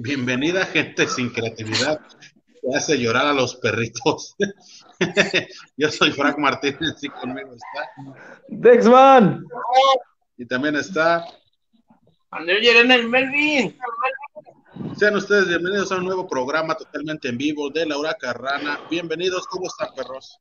Bienvenida gente sin creatividad que hace llorar a los perritos. Yo soy Frank Martínez y conmigo está Dexman. Y también está Andrés Llerena el Melvin. Sean ustedes bienvenidos a un nuevo programa totalmente en vivo de Laura Carrana. Bienvenidos, ¿cómo están, perros?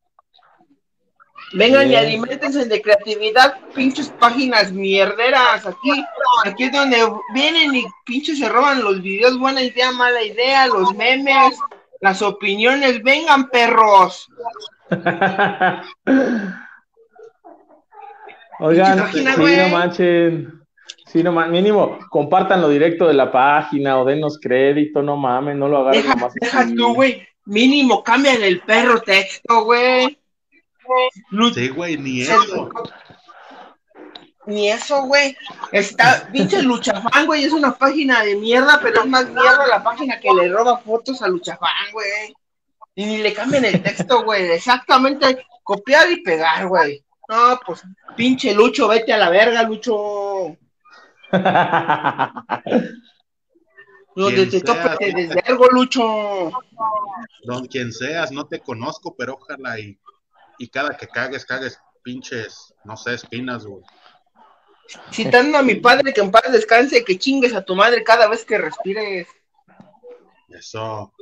Vengan y alimentense de creatividad, pinches páginas mierderas. Aquí, aquí es donde vienen y pinches se roban los videos, buena idea, mala idea, los memes, las opiniones. Vengan, perros. Oigan, sí, no manchen. Sí, no mames, mínimo, compártanlo directo de la página o denos crédito, no mames, no lo agarren deja. Deja tú, güey. Mínimo, cambian el perro texto, güey. Sí, güey, ni eso. Ni eso, güey. Está, pinche Luchafán, güey, es una página de mierda, pero es más mierda la página que le roba fotos a Luchafán, güey. Y ni le cambian el texto, güey. Exactamente, copiar y pegar, güey. No, pues, pinche Lucho, vete a la verga, Lucho. Donde te tope te desvergo, Lucho. Don quien seas, no te conozco, pero ojalá y, y cada que cagues, cagues pinches, no sé, espinas, güey. Citando a mi padre que en paz descanse, que chingues a tu madre cada vez que respires. Eso.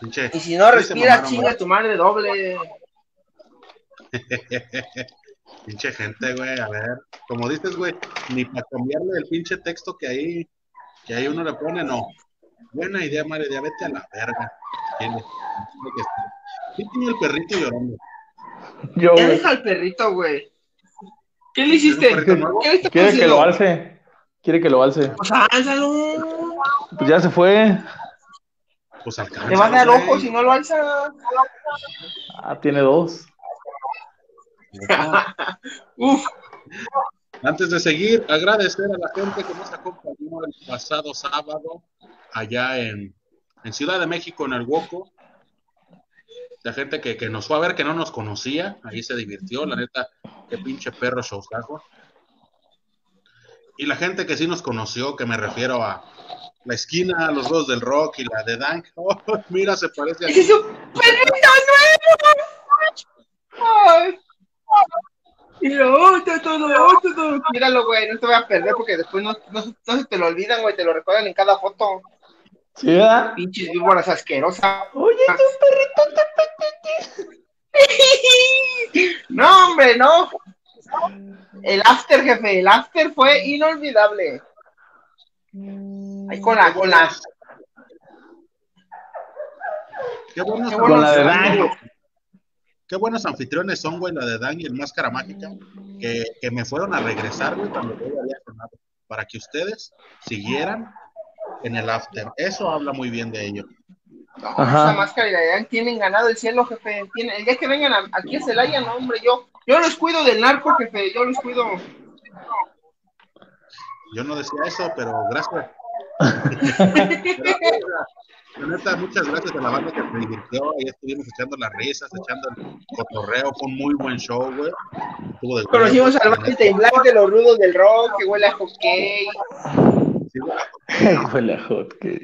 Pinche, y si no respiras, chinga a tu madre doble. pinche gente, güey, a ver, como dices, güey, ni para cambiarle el pinche texto que ahí, que ahí uno le pone, no. Buena idea, madre, ya vete a la verga. ¿Quién, ¿Quién tiene el perrito llorando? Yo, ya deja al perrito, güey. ¿Qué le hiciste? ¿Qué Quiere que lo alce. Quiere que lo alce. Pues álzalo. Pues ya se fue. Pues alcanza. Te va a dar ojos si no lo alza. Ah, tiene dos. Uf. Antes de seguir, agradecer a la gente que nos acompañó el pasado sábado allá en, en Ciudad de México, en el Huoco. La gente que, que, nos fue a ver que no nos conocía, ahí se divirtió, la neta, qué pinche perro showzazo. Y la gente que sí nos conoció, que me refiero a la esquina, los dos del rock y la de Dank. Oh, mira, se parece a. ¡Es un nuevo! Otro, todo, otro, todo. Míralo, güey, no te voy a perder porque después no, no, no se te lo olvidan, güey, te lo recuerdan en cada foto. ¿Sí, verdad? Pinches víboras asquerosas. Oye, es un perrito No, hombre, no. El after, jefe, el after fue inolvidable. Ahí con la, con la. Qué buenos, Qué con la de. Qué buenos anfitriones son, güey, la de Dan y el Máscara Mágica, que, que me fueron a regresar, güey, cuando yo había sonado, para que ustedes siguieran en el after. Eso habla muy bien de ellos. No, esa máscara y la tienen ganado el cielo, jefe. Tienen, el día que vengan a, aquí a Celaya, no, hombre, yo, yo los cuido del narco, jefe, yo los cuido. Yo no decía eso, pero gracias. La neta, muchas gracias a la banda que me divirtió. Ahí estuvimos echando las risas, echando el cotorreo. Fue un muy buen show, güey. Conocimos al Valente Black de los rudos del rock, que huele a hockey. Huele a hockey.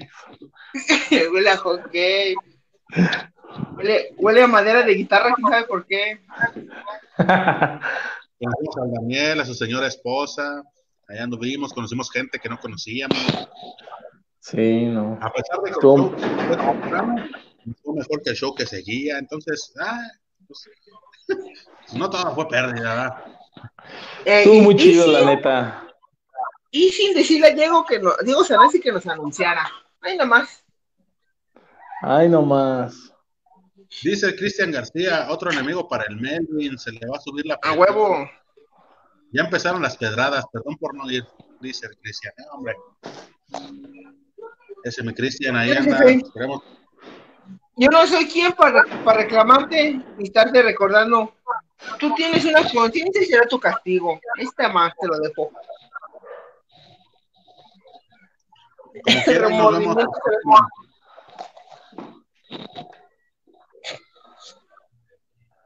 huele a hockey. Huele, huele a madera de guitarra, quién sabe por qué. Conocimos a Daniel, a su señora esposa. Allá anduvimos, conocimos gente que no conocíamos. Sí, no. A pesar de que show fue mejor que el show que seguía. Entonces, ah, pues, no todo fue pérdida, ¿verdad? Eh, Estuvo muy chido, la neta. Y sin decirle a Diego que no, Diego Sanasi que nos anunciara. Ahí nomás. Ay, no más. Dice Cristian García, otro enemigo para el Melvin, se le va a subir la A huevo. Ya empezaron las pedradas, perdón por no ir, dice el Cristian, eh, hombre. Ese mi Cristian ahí anda, sí, sí. esperemos. Yo no soy quien para, para reclamarte ni estarte recordando. Tú tienes una conciencia y será tu castigo. Esta más te lo dejo. Como vemos.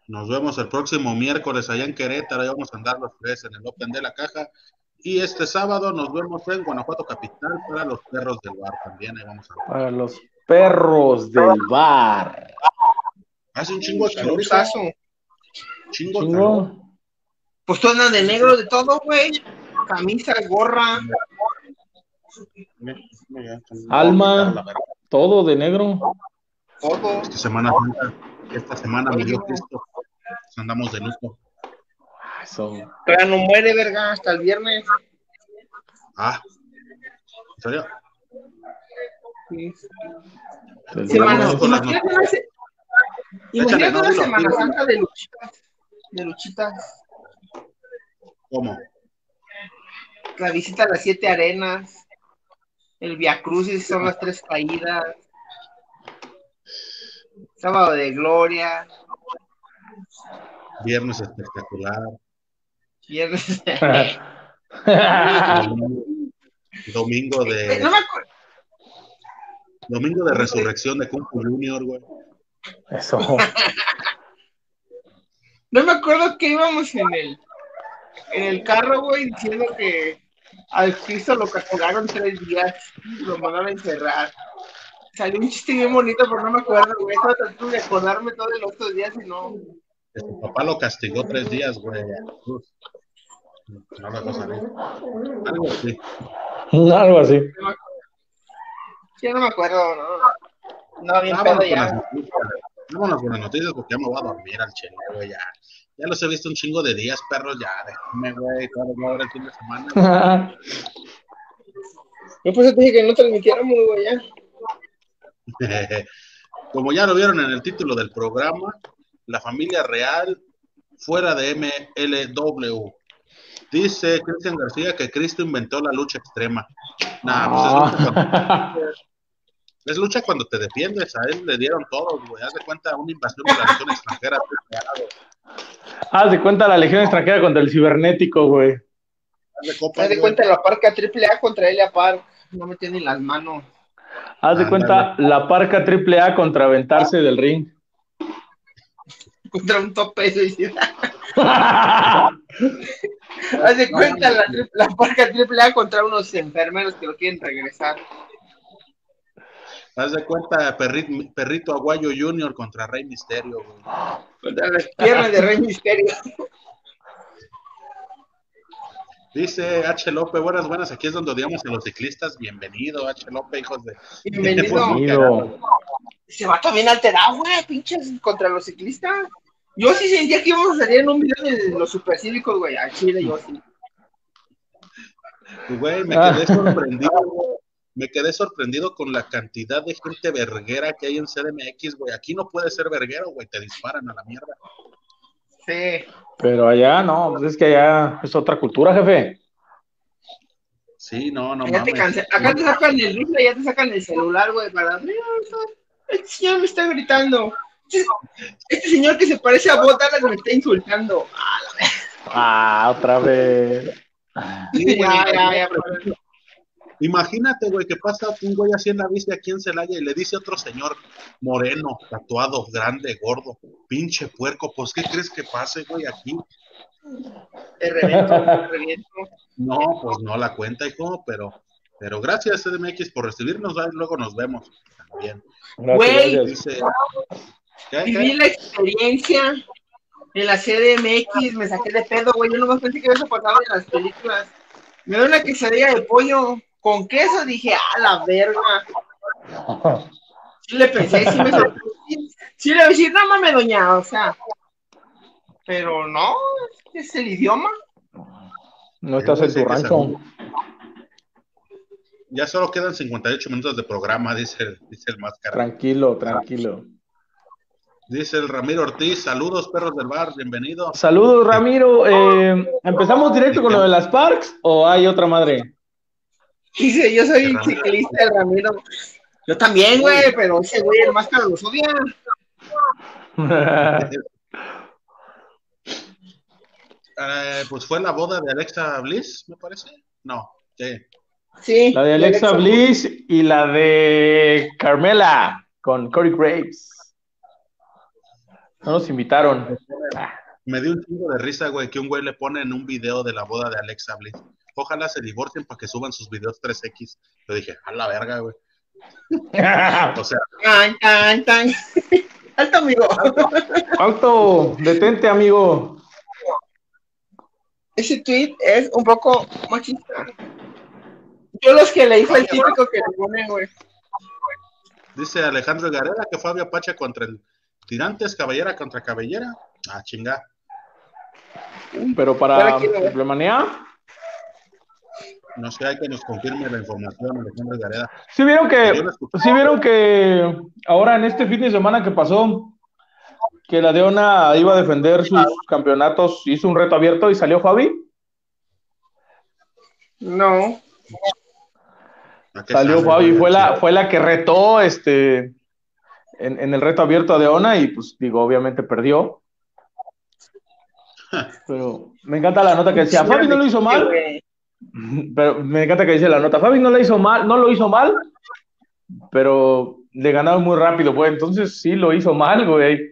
Nos vemos el próximo miércoles allá en Querétaro. Ahí vamos a andar los tres en el Open de la Caja. Y este sábado nos vemos en Guanajuato Capital para los perros del bar también. Ahí vamos a Para los perros del bar. Hace un chingo de calor. Chingo, chingo. Pues tú andas de negro de todo, güey. Camisa, gorra. Alma, todo de negro. Todo. Esta semana, esta semana me dio Cristo. Andamos de luto. Pero no muere, verga, hasta el viernes. Ah, ¿en serio? Sí. Semana, imagínate una, se... imagínate una Semana Santa de luchitas. De luchitas. ¿Cómo? La visita a las siete arenas. El Via Crucis son las tres caídas. Sábado de Gloria. Viernes espectacular. Viernes. Domingo de. No me acuerdo. Domingo de resurrección de Kung Fu Junior, güey. Eso. no me acuerdo que íbamos en el, en el carro, güey, diciendo que al Cristo lo castigaron tres días, lo mandaron a encerrar. Salió un chiste bien bonito, pero no me acuerdo, güey. Estaba tratando de acordarme todos los otros días y no. Su papá lo castigó tres días, güey. No la cosa Algo así. Algo así. Sí, no me acuerdo, no. No, bien pedo ya. Vámonos con las noticias porque ya me voy a dormir al chile, güey, ya. Ya los he visto un chingo de días, perros, ya, déjame, güey, claro, ahora el fin de semana. Yo pues te dije que no transmitiéramos, güey, ya. Como ya lo vieron en el título del programa, la familia real fuera de MLW. Dice Cristian García que Cristo inventó la lucha extrema. Nah, pues es, cuando, es lucha cuando te defiendes. A él le dieron todo, güey. Haz de cuenta una invasión de la legión extranjera. Haz de cuenta la legión extranjera contra el cibernético, güey. Haz de, cuenta la parca triple A contra Elia Park. No me tienen las manos. Haz de cuenta la parca triple A contra aventarse del ring. Contra un tope suicida. Haz de cuenta la, la parca triple A contra unos enfermeros que lo quieren regresar. Haz de cuenta Perrito, Perrito Aguayo Junior contra Rey Misterio. Contra las piernas de Rey Misterio. Dice H. López, buenas, buenas, aquí es donde odiamos a los ciclistas. Bienvenido, H. López, hijos de. Bienvenido. Se va también alterado, güey, pinches contra los ciclistas. Yo sí sentía que íbamos a salir en un video de los supercívicos, güey, a Chile, yo sí. Güey, me quedé sorprendido, me quedé sorprendido con la cantidad de gente verguera que hay en CDMX, güey. Aquí no puede ser verguero, güey, te disparan a la mierda. Sí. Pero allá no, pues es que allá es otra cultura, jefe. Sí, no, no mames. Acá te sacan el rifle, ya te sacan el celular, güey, para... Este señor me está gritando. Este señor que se parece a Bob me está insultando. Ah, otra vez. ya, ya, ya, Imagínate, güey, que pasa un güey así en la bici aquí en Celaya y le dice a otro señor moreno, tatuado, grande, gordo, pinche puerco, pues ¿qué crees que pase, güey, aquí? Te reviento, reviento. No, pues no la cuenta, hijo, pero, pero gracias, CDMX, por recibirnos, luego nos vemos también. Güey, viví la experiencia en la CDMX, me saqué de pedo, güey, yo no me pensé que eso pasaba en las películas. Me da una quesadilla de pollo con queso, dije, a la verga. Sí le pensé, sí me sorprendí. Sí le dije, no mames, doña, o sea. Pero no, es el idioma. No estás en tu rancho. Ya solo quedan 58 minutos de programa, dice el, dice el máscara. Tranquilo, tranquilo. Dice el Ramiro Ortiz, saludos perros del bar, bienvenido. Saludos Ramiro, eh, ¿empezamos directo con lo de las parks o hay otra madre? Dice, yo soy ciclista, el Ramiro. Yo también, güey, pero ese güey, el máscara los odia. eh, pues fue la boda de Alexa Bliss, me parece. No, ¿qué? Sí. La de Alexa, Bliss y la de Carmela con Corey Graves. No nos invitaron. Me dio un chingo de risa, güey, que un güey le pone en un video de la boda de Alexa Bliss ojalá se divorcien para que suban sus videos 3X. Yo dije, a la verga, güey. o sea. Tan, tan, tan. Alto, amigo. Alto, detente, amigo. Ese tweet es un poco machista. Yo los que leí fue el típico que le ponen, güey. Dice Alejandro Gareda que Fabio Pacha contra el Tirantes, Cabellera contra Cabellera. Ah, chinga. Pero para Problemanía. No sé, hay que nos confirme la información, Alejandro Gareda. Sí vieron que, sí vieron que ahora en este fin de semana que pasó, que la Deona iba a defender sus campeonatos, hizo un reto abierto y salió Fabi. No. Salió Fabi, fue la, fue la que retó este en, el reto abierto a Deona y pues digo, obviamente perdió. Pero me encanta la nota que decía, Fabi no lo hizo mal. Pero me encanta que dice la nota, Fabi no lo hizo mal, no lo hizo mal, pero le ganaron muy rápido, pues entonces sí lo hizo mal, güey.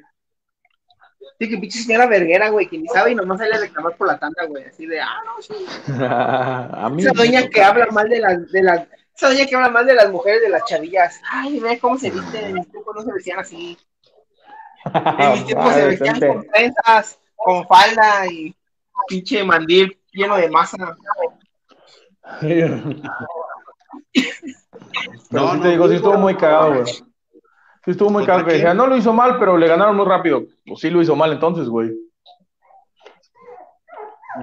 Sí, que pinche señora verguera, güey, que ni sabe y nomás sale a reclamar por la tanda, güey, así de, ah, no, sí. a mí Esa doña que habla mal de las, de las, esa doña que habla mal de las mujeres, de las chavillas. Ay, ve cómo se visten, en mis tiempos no se vestían así. En mis tiempos se vestían con trenzas, con falda y pinche mandil lleno de masa. Pero no, sí te digo, sí estuvo muy cagado, güey. Sí estuvo muy cagado que decía, no lo hizo mal, pero le ganaron muy rápido. Pues sí lo hizo mal entonces, güey.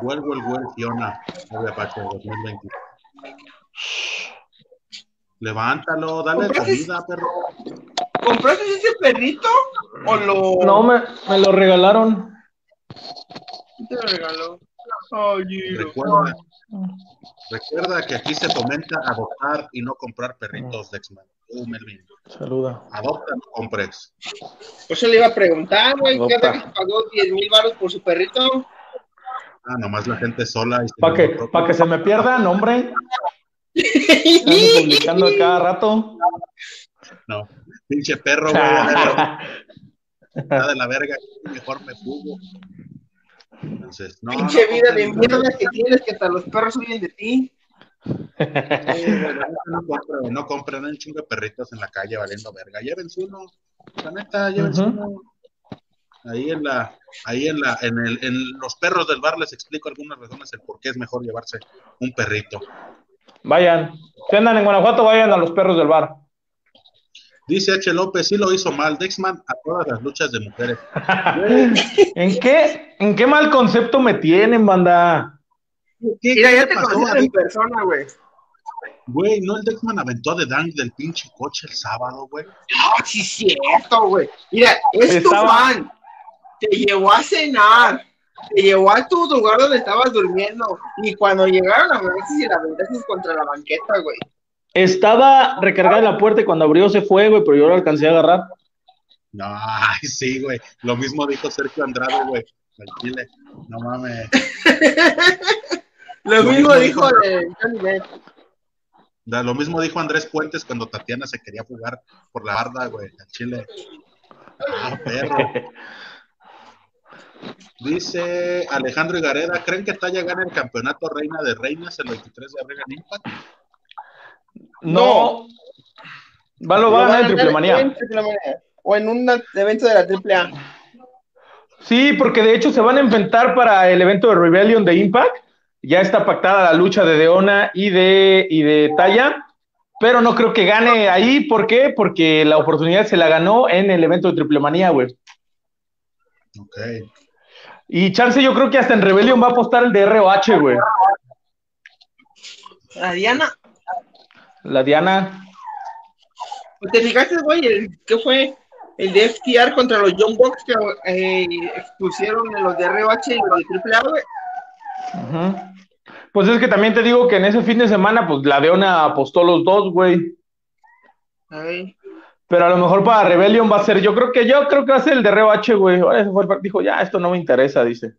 Vuelvo el güey Fiona, Apache 2020. Levántalo, dale comida, perro. ¿Compraste ese perrito o lo.? No, me, me lo regalaron. ¿Quién te lo regaló? recuerda, recuerda que aquí se fomenta adoptar y no comprar perritos de X-Men. Uh, Melvin. Saluda. Adopta, no compres. Pues le iba a preguntar, güey, ¿qué que pagó 10 mil baros por su perrito? Ah, nomás la gente sola. Para que, pa que se me pierda, nombre. Estamos publicando cada rato. No, pinche perro, güey. Nada de la verga, mejor me fugo. Entonces, no. Pinche vida de mierda que tienes que hasta los perros huyen de ti. no, compren, un chingo de perritos en la calle valiendo verga. Llévense uno. La neta, llévense uno. Ahí en la, ahí en la, en el, en los perros del bar les explico algunas razones el por qué es mejor llevarse un perrito. Vayan, si andan en Guanajuato, vayan a los perros del bar. Dice H. López, sí lo hizo mal, Dexman a todas las luchas de mujeres. ¿En qué, ¿En qué mal concepto me tienen, banda? Mira, ya te pasó en persona, güey. Güey, ¿no el Dexman aventó de Dank del pinche coche el sábado, güey? Ah, sí, cierto, güey. Mira, es tu fan. Te llevó a cenar te llevó a tu lugar donde estabas durmiendo. Y cuando llegaron a ver si la aventaste contra la banqueta, güey. Estaba recargada la puerta y cuando abrió se fue, güey, pero yo lo alcancé a agarrar. No, ay, sí, güey. Lo mismo dijo Sergio Andrade, güey. Chile. No mames. lo, mismo, dijo de Johnny Lo mismo dijo Andrés Puentes cuando Tatiana se quería jugar por la barda, güey, al Chile. Ah, perro. Dice Alejandro Igareda, ¿creen que Talla gana el campeonato Reina de Reinas el 23 de abril en Impact? No. Va, lo va a ganar en Triple Manía. O en un evento de la Triple A. Sí, porque de hecho se van a enfrentar para el evento de Rebellion de Impact. Ya está pactada la lucha de Deona y de, y de Talla. Pero no creo que gane ahí. ¿Por qué? Porque la oportunidad se la ganó en el evento de Triple Manía, güey. Ok. Y Chance, yo creo que hasta en Rebellion va a apostar el de ROH, güey. La Diana. La Diana. Pues ¿Te fijaste, güey? ¿Qué fue? El de FTR contra los Young Bucks que eh, expusieron en los de ROH y los de AAA, güey. Pues es que también te digo que en ese fin de semana, pues la Diana apostó los dos, güey. Ay. Pero a lo mejor para Rebellion va a ser, yo creo que yo creo que va a ser el de Reo H, güey. Dijo, ya, esto no me interesa, dice.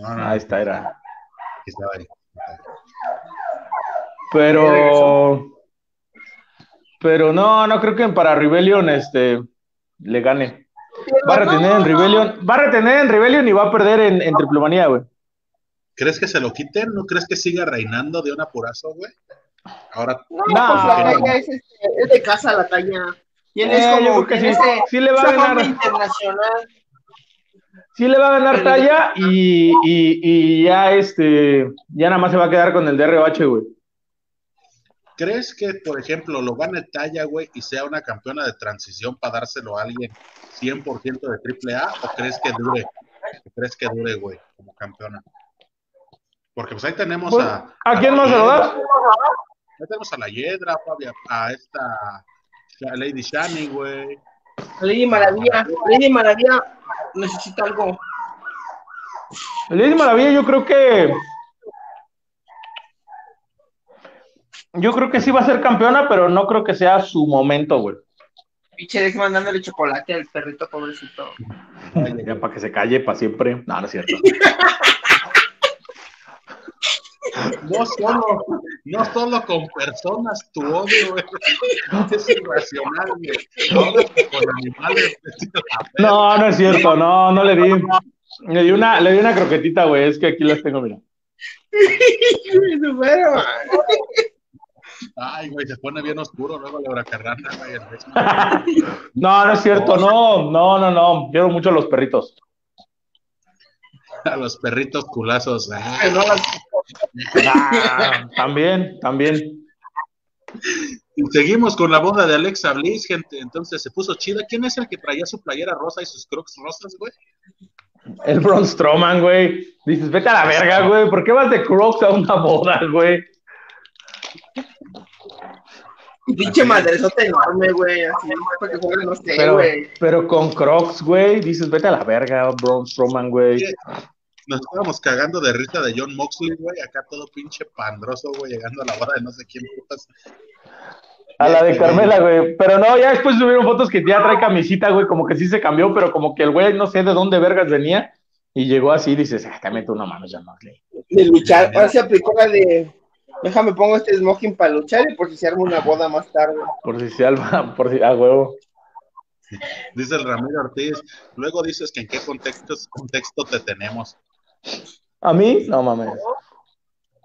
ahí está, era. Pero. Pero no, no creo que para Rebellion este le gane. Va a retener en Rebellion, va a retener en Rebellion y va a perder en, en Triplomanía, güey. ¿Crees que se lo quiten? ¿No crees que siga reinando de un apurazo, güey? Ahora. No, pues la talla es, este, es, de casa la talla. Tienes eh, como que sí. Ese, sí le va a ganar. internacional. Sí le va a ganar talla y, y, y, ya este ya nada más se va a quedar con el DRH, güey. ¿Crees que, por ejemplo, lo gane talla, güey, y sea una campeona de transición para dárselo a alguien 100% de triple A? ¿O crees que dure? ¿Crees que dure, güey, como campeona? Porque pues ahí tenemos pues, a. ¿A quién más se lo da? Ahí tenemos a la Yedra, a esta a Lady Shani, güey. Lady Maravilla, Lady Maravilla necesita algo. Lady Maravilla, yo creo que. Yo creo que sí va a ser campeona, pero no creo que sea su momento, güey. Pinche Dex mandándole chocolate al perrito pobrecito. para que se calle para siempre. No, no es cierto. No solo, no solo con personas tu odio, Es irracional, con animales. No, no es cierto, no, no le di. Le di una, le di una croquetita, güey. Es que aquí las tengo, mira. Ay, güey, se pone bien oscuro luego la huracarrana, güey. No, no es cierto, no, no, no, no. Quiero mucho a los perritos. A los perritos culazos. Ah, también, también. Seguimos con la boda de Alexa Bliss, gente. Entonces se puso chida. ¿Quién es el que traía su playera rosa y sus crocs rosas, güey? El Braun Strowman, güey. Dices, vete a la verga, güey. ¿Por qué vas de crocs a una boda, güey? Pinche madrezote enorme, güey. Así, para que jueguen, no sé, pero, güey. Pero con crocs, güey. Dices, vete a la verga, Braun Strowman, güey nos estábamos cagando de risa de John Moxley, güey, acá todo pinche pandroso, güey, llegando a la boda de no sé quién putas. A la de Carmela, güey. Pero no, ya después subieron fotos que ya trae camisita, güey, como que sí se cambió, pero como que el güey no sé de dónde vergas venía y llegó así dices, ah, te meto una mano, ya Moxley. De luchar, ahora se aplicó la de, déjame pongo este smoking para luchar y por si se arma una boda más tarde. Por si se arma, por si, a huevo. Dice el Ramiro Ortiz, luego dices que en qué contexto, contexto te tenemos. ¿A mí? No mames.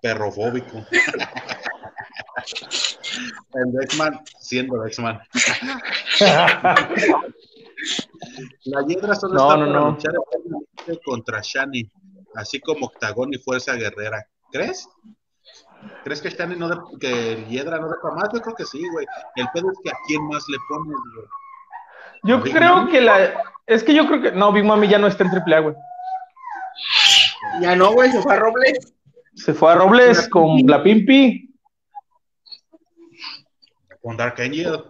Perrofóbico. El Dexman siendo Dexman. La Hiedra solo está para luchar contra Shani, así como Octagón y Fuerza Guerrera. ¿Crees? ¿Crees que Shani no de, que Hiedra no deja más? Yo creo que sí, güey. El pedo es que a quién más le pones, güey. Yo creo que la. Es que yo creo que. No, Big Mami ya no está en AAA, güey. Ya no, güey, se fue a Robles. Se fue a Robles con la Pimpi. Con Dark Angel.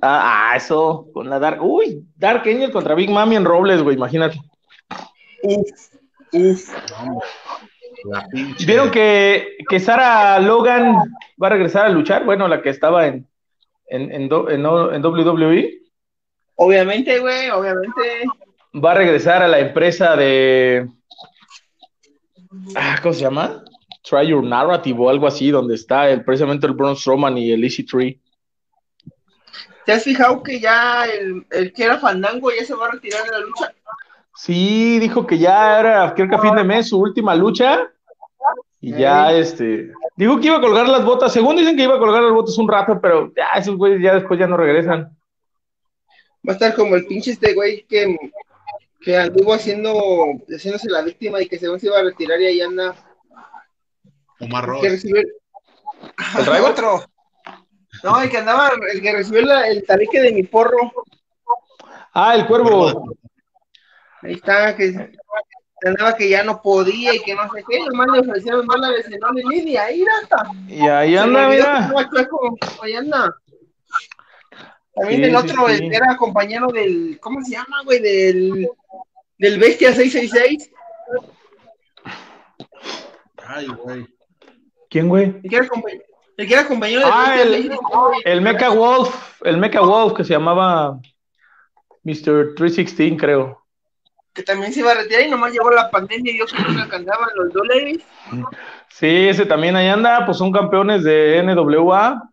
Ah, ah, eso, con la Dark. Uy, Dark Angel contra Big Mami en Robles, güey, imagínate. Uf, uf. ¿Vieron que, que Sara Logan va a regresar a luchar? Bueno, la que estaba en, en, en, en WWE. Obviamente, güey, obviamente. Va a regresar a la empresa de ah, ¿cómo se llama? Try Your Narrative o algo así, donde está el, precisamente el Braun Strowman y el Easy Tree. ¿Te has fijado que ya el, el, que era Fandango ya se va a retirar de la lucha? Sí, dijo que ya era, creo que a fin de mes, su última lucha. Y ya, este. Digo que iba a colgar las botas. Según dicen que iba a colgar las botas un rato, pero ya esos güeyes ya después ya no regresan. Va a estar como el pinche este güey que que anduvo haciendo, haciéndose la víctima y que según se iba a retirar y ahí anda. Omar Ross. Que recibió... ¿El otro. No, el que andaba, el que recibió el tabique de mi porro. Ah, el cuervo. Ahí está, que andaba que ya no podía y que no sé qué, nomás le ofrecieron dólares en línea, ahí está. Y ahí anda, mira. Ahí anda. También el otro, el era compañero del, ¿cómo se llama, güey? Del del Bestia 666. Ay, güey. ¿Quién, güey? El que era, compañero, el que era compañero del ah, el, el Mecha Wolf, el Mecha Wolf que se llamaba Mr. 316, creo. Que también se iba a retirar y nomás llegó la pandemia y yo que andaban los dólares. Sí, ese también ahí anda, pues son campeones de NWA.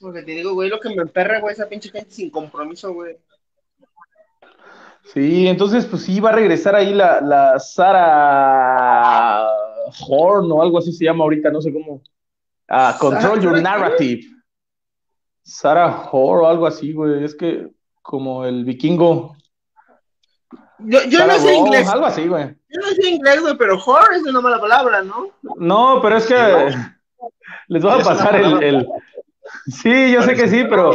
Porque te digo, güey, lo que me emperra, güey, esa pinche gente sin compromiso, güey. Sí, entonces, pues sí, va a regresar ahí la, la Sara Horn o algo así se llama ahorita, no sé cómo. Ah, Control Your Narrative. Sarah Horn o algo así, güey. Es que como el vikingo. Yo, yo no sé inglés. Algo así, güey. Yo no sé inglés, güey, pero horror es una mala palabra, ¿no? No, pero es que les voy a pasar el, Sí, yo sé que sí, pero,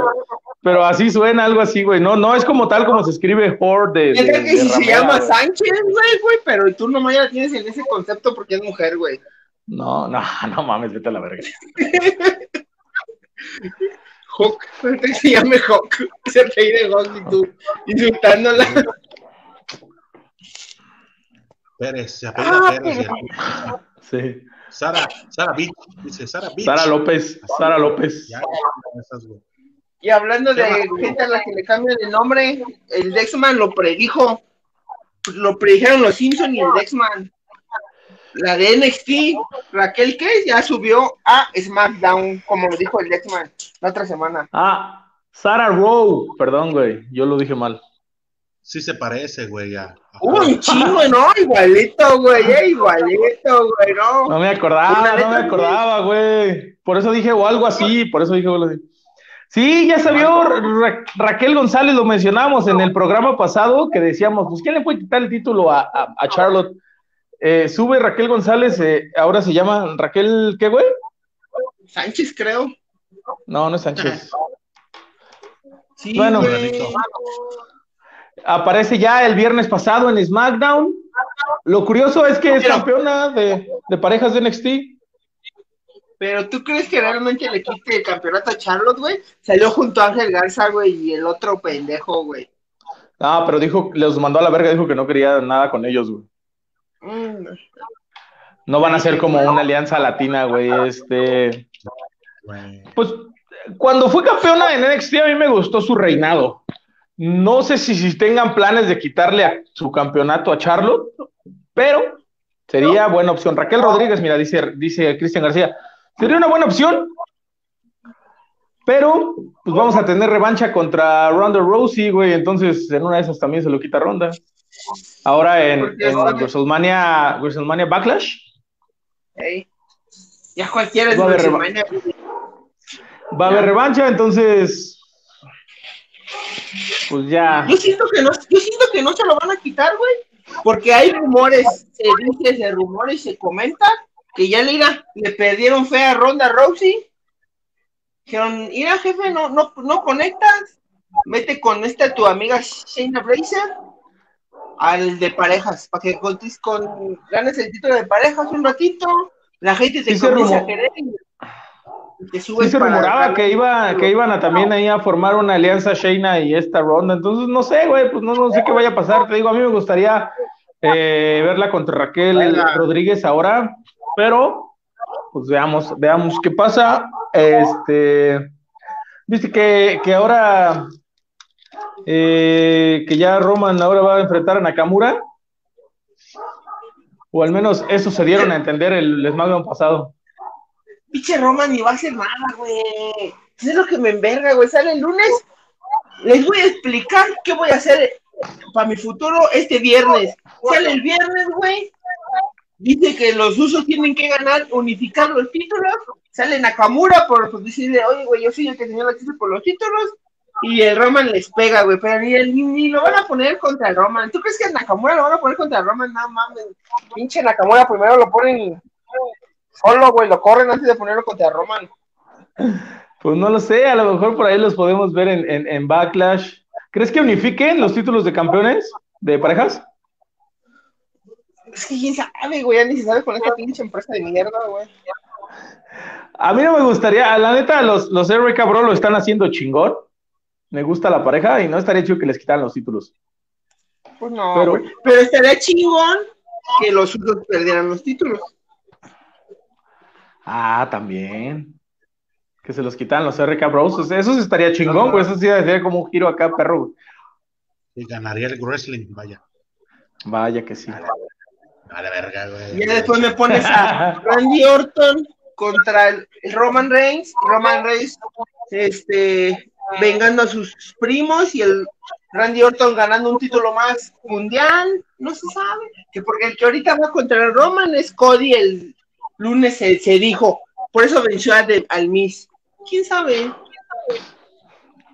pero así suena algo así, güey. No, no es como tal como se escribe Horde de, Yo de- creo que de si se llama güey. Sánchez, güey, güey, pero tú nomás ya la tienes en ese concepto porque es mujer, güey. No, no, no mames, vete a la verga. Hawk, que se llame Hawk. Se reí de Hawk y tú insultándola. Pérez, se apela Ah, Pérez. Sí. Sara, Sara Beach, dice Sara Beach. Sara López, Sara López. Ya, ya, esas, güey. Y hablando de gente a la que le cambian el nombre, el Dexman lo predijo. Lo predijeron los Simpson y el Dexman. La de NXT, Raquel Case ya subió a SmackDown, como lo dijo el Dexman la otra semana. Ah, Sara Rowe, perdón, güey, yo lo dije mal. Sí se parece, güey, ya. Un chingo, ¿no? Igualito, güey, eh, igualito, güey, ¿no? No me acordaba, no me acordaba, güey. Por eso dije, o algo así, por eso dije, algo así. Sí, ya salió Ra- Raquel González, lo mencionamos en el programa pasado, que decíamos, pues, ¿quién le puede quitar el título a, a- a Charlotte? Eh, sube Raquel González, eh, ahora se llama Raquel, ¿qué, güey? Sánchez, creo. No, no es Sánchez. Sí, Bueno. güey. Aparece ya el viernes pasado en SmackDown. Lo curioso es que es Pero- campeona de, de parejas de NXT. Pero ¿tú crees que realmente le quite el campeonato a Charlotte, güey? Salió junto a Ángel Garza, güey, y el otro pendejo, güey. Ah, pero dijo, los mandó a la verga, dijo que no quería nada con ellos, güey. Mm, No van a ser como una alianza latina, güey. Este, pues cuando fue campeona en NXT a mí me gustó su reinado. No sé si, si tengan planes de quitarle a- su campeonato a Charlotte, pero sería buena opción. Raquel Rodríguez, mira, dice, dice Cristian García, sería una buena opción, pero pues vamos a tener revancha contra Ronda Rousey, güey. Entonces en una de esas también se lo quita Ronda. Ahora en, en WrestleMania, WrestleMania Backlash. ey. Ya cualquiera es Va a haber. Va a haber revancha, entonces. Pues ya. Yo siento que no, yo siento que no se lo van a quitar, güey. Porque hay rumores, se dice, se rumora y se comenta que ya le, le perdieron fe a Ronda Rousey. Dijeron, mira, jefe, no, no, no conectas. Vete con esta tu amiga Shayna Blazer al de parejas, para que con, con- ganes el título de parejas un ratito. La gente te Sí se comienza a querer y Sí se rumoraba que iba, que iban a también ahí a formar una alianza Shayna y esta ronda. Entonces, no sé, güey, pues no, no sé qué vaya a pasar. Te digo, a mí me gustaría eh, verla contra Raquel Venga. Rodríguez ahora, pero pues veamos, veamos qué pasa. Este, viste que, que ahora eh, que ya Roman ahora va a enfrentar a Nakamura. O al menos eso se dieron a entender el SmackDown pasado. Pinche Roman ni va a hacer nada, güey. Eso es lo que me enverga, güey. Sale el lunes. Les voy a explicar qué voy a hacer para mi futuro este viernes. Sale el viernes, güey. Dice que los usos tienen que ganar, unificar los títulos. Sale Nakamura por pues, decirle, oye, güey, yo soy el que tenía la título por los títulos. Y el Roman les pega, güey. Pero ni, ni, ni lo van a poner contra el Roman. ¿Tú crees que Nakamura lo van a poner contra el Roman? No mames. Pinche Nakamura primero lo ponen solo, güey. Lo corren antes de ponerlo contra Roman. Pues no lo sé, a lo mejor por ahí los podemos ver en, en, en Backlash. ¿Crees que unifiquen los títulos de campeones de parejas? Es que quién sabe, güey, ya ni se sabe con esta pinche empresa de mierda, güey. A mí no me gustaría, la neta, los, los RK Bro lo están haciendo chingón. Me gusta la pareja y no estaría chido que les quitaran los títulos. Pues no, Pero-. Pero estaría chingón que los usos perdieran los títulos. Ah, también. Que se los quitaran los RK Bros. O sea, Eso sí estaría chingón, güey. Eso sí sería como un giro acá, perro. Y ganaría el wrestling, vaya. Vaya que sí. A la verga, Y güey. ya después me pones a Randy Orton contra el Roman Reigns. y Roman Reigns, este, vengando a sus primos y el Randy Orton ganando un título más mundial, no se sabe. Que porque el que ahorita va contra el Roman es Cody, el lunes se, se dijo. Por eso venció a de- al Miss. ¿Quién sabe?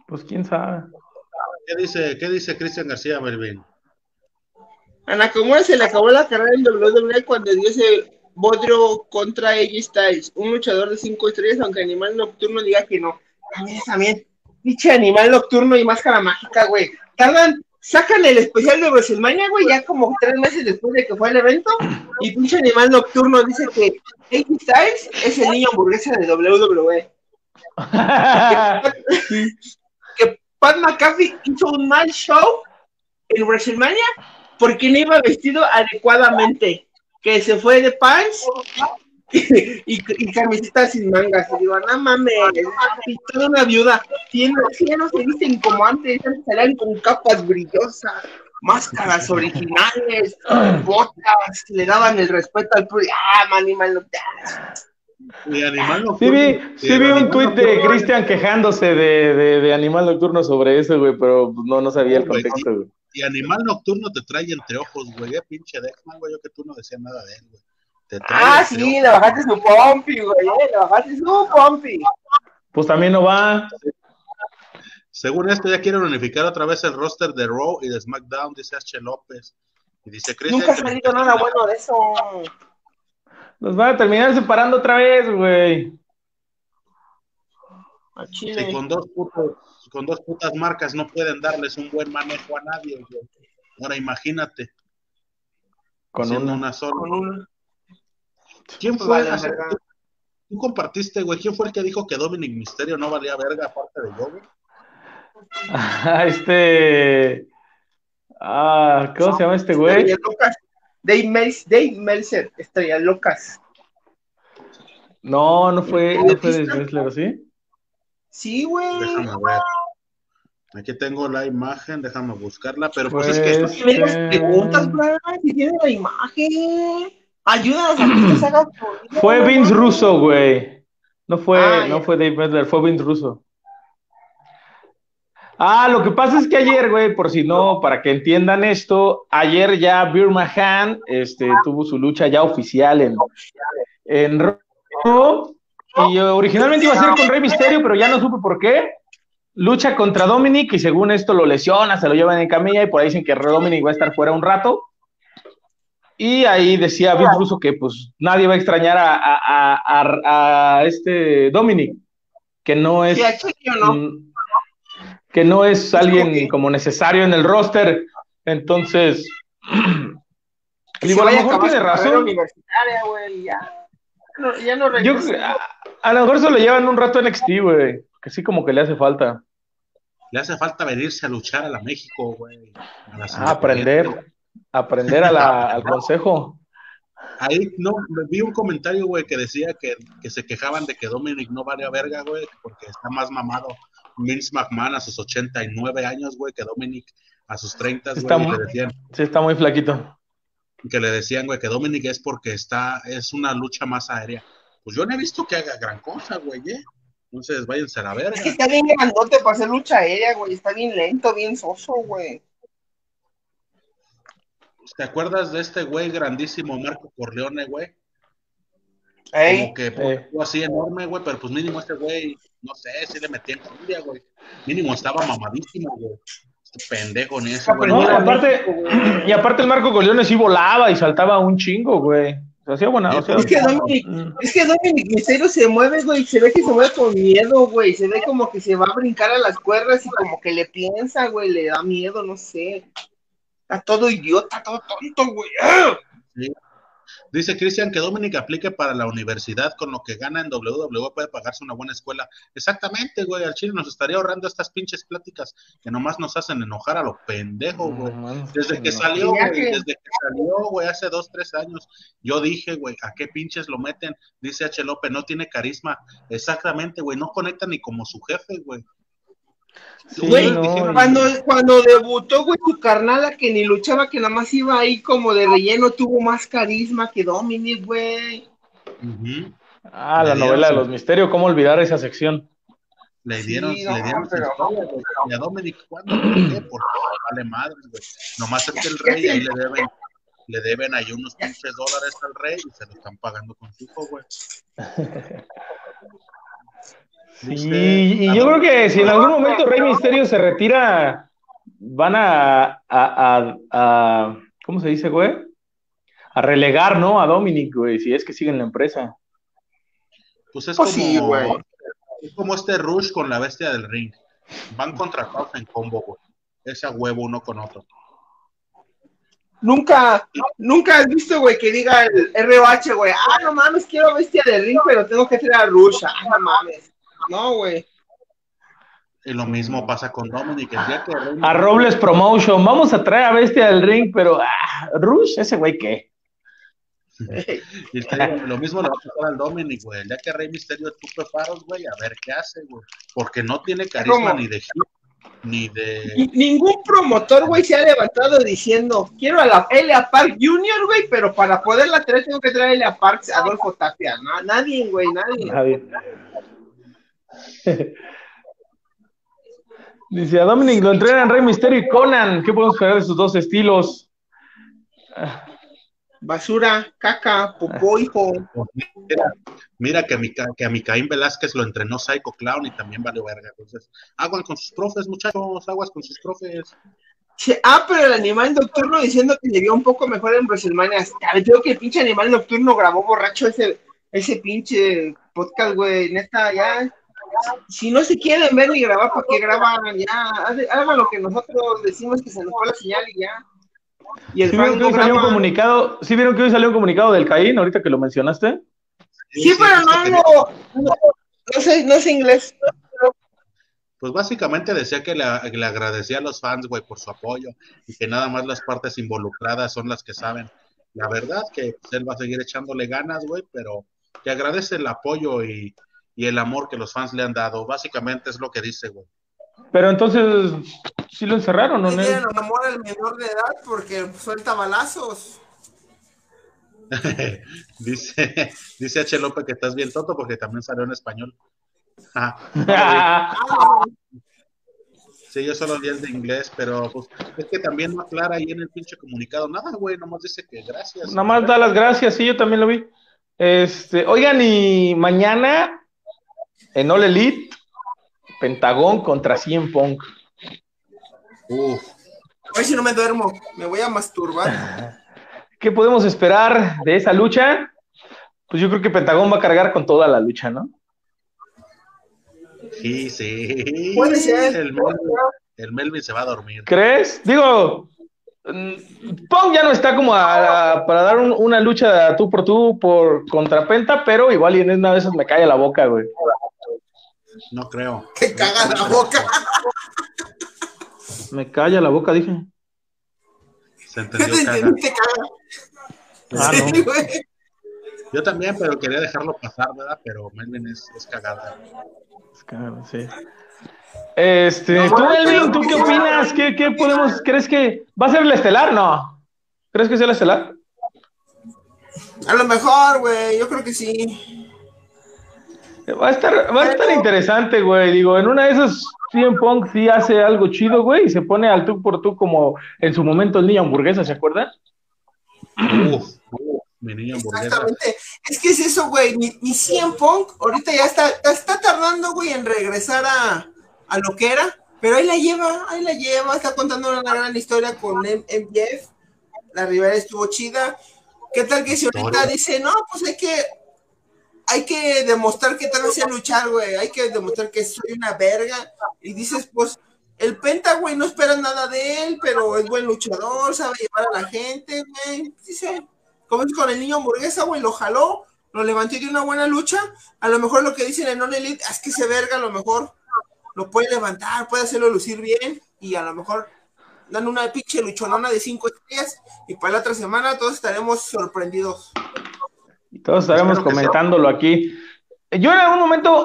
Pues quién sabe. ¿Qué dice, qué dice Cristian García Melvin? A Nakamura se le acabó la carrera en WWE cuando dio ese bodrio contra AJ Styles, un luchador de cinco estrellas, aunque Animal Nocturno diga que no. También, también, pinche Animal Nocturno y Máscara Mágica, güey. Tardan, sacan el especial de WrestleMania, güey, ya como tres meses después de que fue el evento, y pinche Animal Nocturno dice que AJ Styles es el niño hamburguesa de WWE. que Pat McAfee hizo un mal show en WrestleMania porque no iba vestido adecuadamente. Que se fue de pants y, y camiseta sin mangas. Y digo, no mames, es toda una viuda. Si no, si ya no se visten como antes, antes salían con capas brillosas, máscaras originales, botas, le daban el respeto al público. Ah, man, animal, Y Animal Sí Nocturno. vi, sí vi un tuit de Cristian quejándose de, de, de Animal Nocturno sobre eso, güey, pero no, no sabía el contexto, güey. Y Animal Nocturno te trae entre ojos, güey. Eh, pinche Dexman, güey. Yo que tú no decías nada de él, güey. Te trae Ah, entre sí, le bajaste su pompi, güey, eh, le bajaste su pompi. Pues también no va. Según esto, ya quieren unificar otra vez el roster de Raw y de SmackDown, dice H. López. Y dice Cristian. Nunca ha salido nada bueno de eso. Los van a terminar separando otra vez, güey. Chile. con dos, putos, con dos putas marcas no pueden darles un buen manejo a nadie, güey. Ahora imagínate, Con una. una sola. Con. ¿Quién Pues fue? vale, hace- verga. tú, tú compartiste, güey. ¿Quién fue el que dijo que Dominic Misterio no valía verga aparte de yo, güey? Ah, este. Ah, ¿cómo se llama este güey? Estrellas locas. Dave, Mel- Dave Meltzer, estrellas locas. No, no fue, no fue de Wrestler, ¿sí? Sí, güey. Déjame ver. Aquí tengo la imagen, déjame buscarla, pero pues, Pues, es que me las preguntas, Brian, si tiene la imagen. Ayúdanos a que esto haga Fue Vince. Russo, güey. No fue, Ah, no fue Dave Medler, fue Vince Russo. Ah, lo que pasa es que ayer, güey, por si no, para que entiendan esto, ayer ya Beer Mahan este, tuvo su lucha ya oficial en, en Raw, y originalmente iba a ser con Rey Misterio, pero ya no supe por qué. Lucha contra Dominic y según esto lo lesiona, se lo llevan en camilla y por ahí dicen que Dominic va a estar fuera un rato. Y ahí decía Vince Russo que pues nadie va a extrañar a, a- a- a- a este Dominic, que no es Sí, no. que no es alguien como necesario en el roster. Entonces, digo, a lo mejor tiene razón. ya. No, ya no Yo, a, a lo mejor se lo llevan un rato en NXT, güey, que sí como que le hace falta. le hace falta venirse a luchar a la México, güey. a la Ah, aprender, aprender a la- al consejo. Ahí no, me vi un comentario, güey, que decía que, que se quejaban de que Dominic no valía verga, güey, porque está más mamado Vince McMahon a sus 89 años, güey, que Dominic a sus 30, Está güey, y muy- decían, Sí, está muy flaquito. que le decían, güey, que Dominic es porque está, es una lucha más aérea. Pues yo no he visto que haga gran cosa, güey, ¿eh? Entonces váyanse a la verga. Es que está bien grandote para hacer lucha aérea, güey. Está bien lento, bien soso, güey. ¿Te acuerdas de este güey grandísimo, Marco Corleone, güey? Ey, Como que pues, Eh. así enorme, güey, pero pues mínimo este güey, no sé, sí le metía en cumbia, güey. Mínimo estaba mamadísimo, güey. Este pendejo ni eso, güey. No, y aparte, y aparte el Marco Corleone sí volaba y saltaba un chingo, güey. O sea, hacía buena, o sea, Es que Dominic, es que Dominic Misterio se mueve, güey. Se ve que se mueve con miedo, güey. Se ve como que se va a brincar a las cuerdas y como que le piensa, güey. Le da miedo, no sé. Está todo idiota, todo tonto, güey. ¡Ah! Sí. Dice Cristian que Dominic aplique para la universidad con lo que gana en WWE puede pagarse una buena escuela. Exactamente, güey. Al chile nos estaría ahorrando estas pinches pláticas que nomás nos hacen enojar a lo pendejo, güey. Desde que salió, güey, desde que salió, güey, hace dos, tres años, yo dije, güey, ¿a qué pinches lo meten? Dice H. López, no tiene carisma. Exactamente, güey, no conecta ni como su jefe, güey. Sí, Güey, no, y- Cuando, cuando debutó, güey, su carnala que ni luchaba, que nada más iba ahí como de relleno, tuvo más carisma que Dominic, güey. Ah, la Le dieron novela de los misterios, ¿cómo olvidar esa sección? Le dieron, Sí, le no, dieron su pero- historia, güey. Y a Dominic, ¿cuándo? ¿Por vale madre, güey. Nomás es que el rey ahí le deben, le deben ahí unos pinches dólares al rey y se lo están pagando con su hijo, güey. Sí, y a yo creo que si en algún momento Rey Misterio se retira, van a, a, a- a- ¿cómo se dice, güey? A relegar, ¿no? A Dominic, güey, si es que sigue en la empresa. Pues es Pues como, sí, güey. es como este Rush con la bestia del ring. Van contratados en combo, güey. Ese a huevo uno con otro. Nunca, nunca has visto, güey, que diga el ROH, güey, ah, no mames, quiero bestia del ring, pero tengo que traer a Rush, ah, no mames. No, güey. Y lo mismo pasa con Dominic. El día que Rey A Robles Promotion, vamos a traer a Bestia del Ring, pero ah, Rush, ese güey, ¿qué? Y te digo, lo mismo le va a pasar al Dominic, güey. El día que Rey Misterio chupe faros, güey, a ver qué hace, güey. Porque no tiene carisma ¿Cómo? ni de ni de. Ni- Ningún promotor, güey, se ha levantado diciendo, quiero a la Elia Park Junior, güey, pero para poderla traer tengo que traer a Elia Park a Adolfo Tapia. No, nadie, güey, nadie. Nadie. Dice a Dominic lo entrenan Rey Misterio y Conan. ¿Qué podemos esperar de sus dos estilos? Basura, caca, popó, hijo. Mira, mira que, a mi, que a mi Caín Velázquez lo entrenó Psycho Clown y también valió verga. Entonces, aguas con sus profes, muchachos, aguas con sus profes. Che, Ah, pero el animal nocturno diciendo que le vio un poco mejor en WrestleMania. Digo que el pinche animal nocturno grabó borracho ese, ese pinche podcast, güey. Neta, ya. Si no se quieren ver ni grabar, ¿para qué graban? Ya, hagan lo que nosotros decimos que se nos fue la señal y ya. Y el ¿Sí vieron, que hoy salió un comunicado, ¿Sí vieron que hoy salió un comunicado del Caín, ahorita que lo mencionaste? Sí, pero no, no, no, no sé, no sé inglés. Pues básicamente decía que le, le agradecía a los fans, güey, por su apoyo y que nada más las partes involucradas son las que saben. La verdad que pues, él va a seguir echándole ganas, güey, pero que agradece el apoyo y, y el amor que los fans le han dado. Básicamente es lo que dice, güey. Pero entonces, ¿sí lo encerraron o no? Quieren amor al menor de edad porque suelta balazos. dice, dice H. López que estás bien tonto porque también salió en español. Sí, yo solo vi el de inglés, pero pues es que también no aclara ahí en el pinche comunicado nada, güey, nomás dice que gracias. Nada más da las gracias, sí, yo también lo vi. Este, oigan, y mañana en All Elite, Pentagón contra Cien Punk. Uf, ver si no me duermo. Me voy a masturbar. ¿Qué podemos esperar de esa lucha? Pues yo creo que Pentagón va a cargar con toda la lucha, ¿no? sí, sí. Puede ser. El Melvin, el Melvin se va a dormir. ¿Crees? Digo, mm, Punk ya no está como a- a- para dar un- una lucha tú por tú por contra Penta, pero igual y en una de esas me cae la boca, güey. No creo. Te cagas la boca. Me calla la boca, dije. Se ¿Qué entendió te caga. Ah, no. Sí, güey. Yo también, pero quería dejarlo pasar, ¿verdad? Pero Melvin es, es cagada. Claro, sí. Este, tú, Elvin, ¿tú qué opinas? ¿Qué, qué podemos, crees que va a ser el estelar? No. ¿Crees que sea el estelar? A lo mejor, güey. Yo creo que sí. Va a estar, va a estar interesante, güey. Digo, en una de esas, CM Punk sí hace algo chido, güey, y se pone al tú por tú como en su momento el niño hamburguesa, ¿se acuerdan? Uf, uf, mi niña hamburguesa. Exactamente. Es que es eso, güey. Mi, mi CM Punk ahorita ya está, está tardando, güey, en regresar a, a lo que era. Pero ahí la lleva, ahí la lleva. Está contando una gran historia con M- MJF. La rivalidad estuvo chida. ¿Qué tal que si ahorita dice, no, pues hay que, hay que demostrar que tal sé luchar, güey. Hay que demostrar que soy una verga. Y dices, pues, el Penta, güey, no espera nada de él, pero es buen luchador, sabe llevar a la gente, güey. Dice, como es con el niño hamburguesa, güey, lo jaló, lo levantó y dio una buena lucha. A lo mejor lo que dicen en On Elite es que ese verga a lo mejor lo puede levantar, puede hacerlo lucir bien y a lo mejor dan una pinche luchonona de cinco estrellas y para la otra semana todos estaremos sorprendidos. Y todos estaremos Espero que comentándolo aquí. Yo en algún momento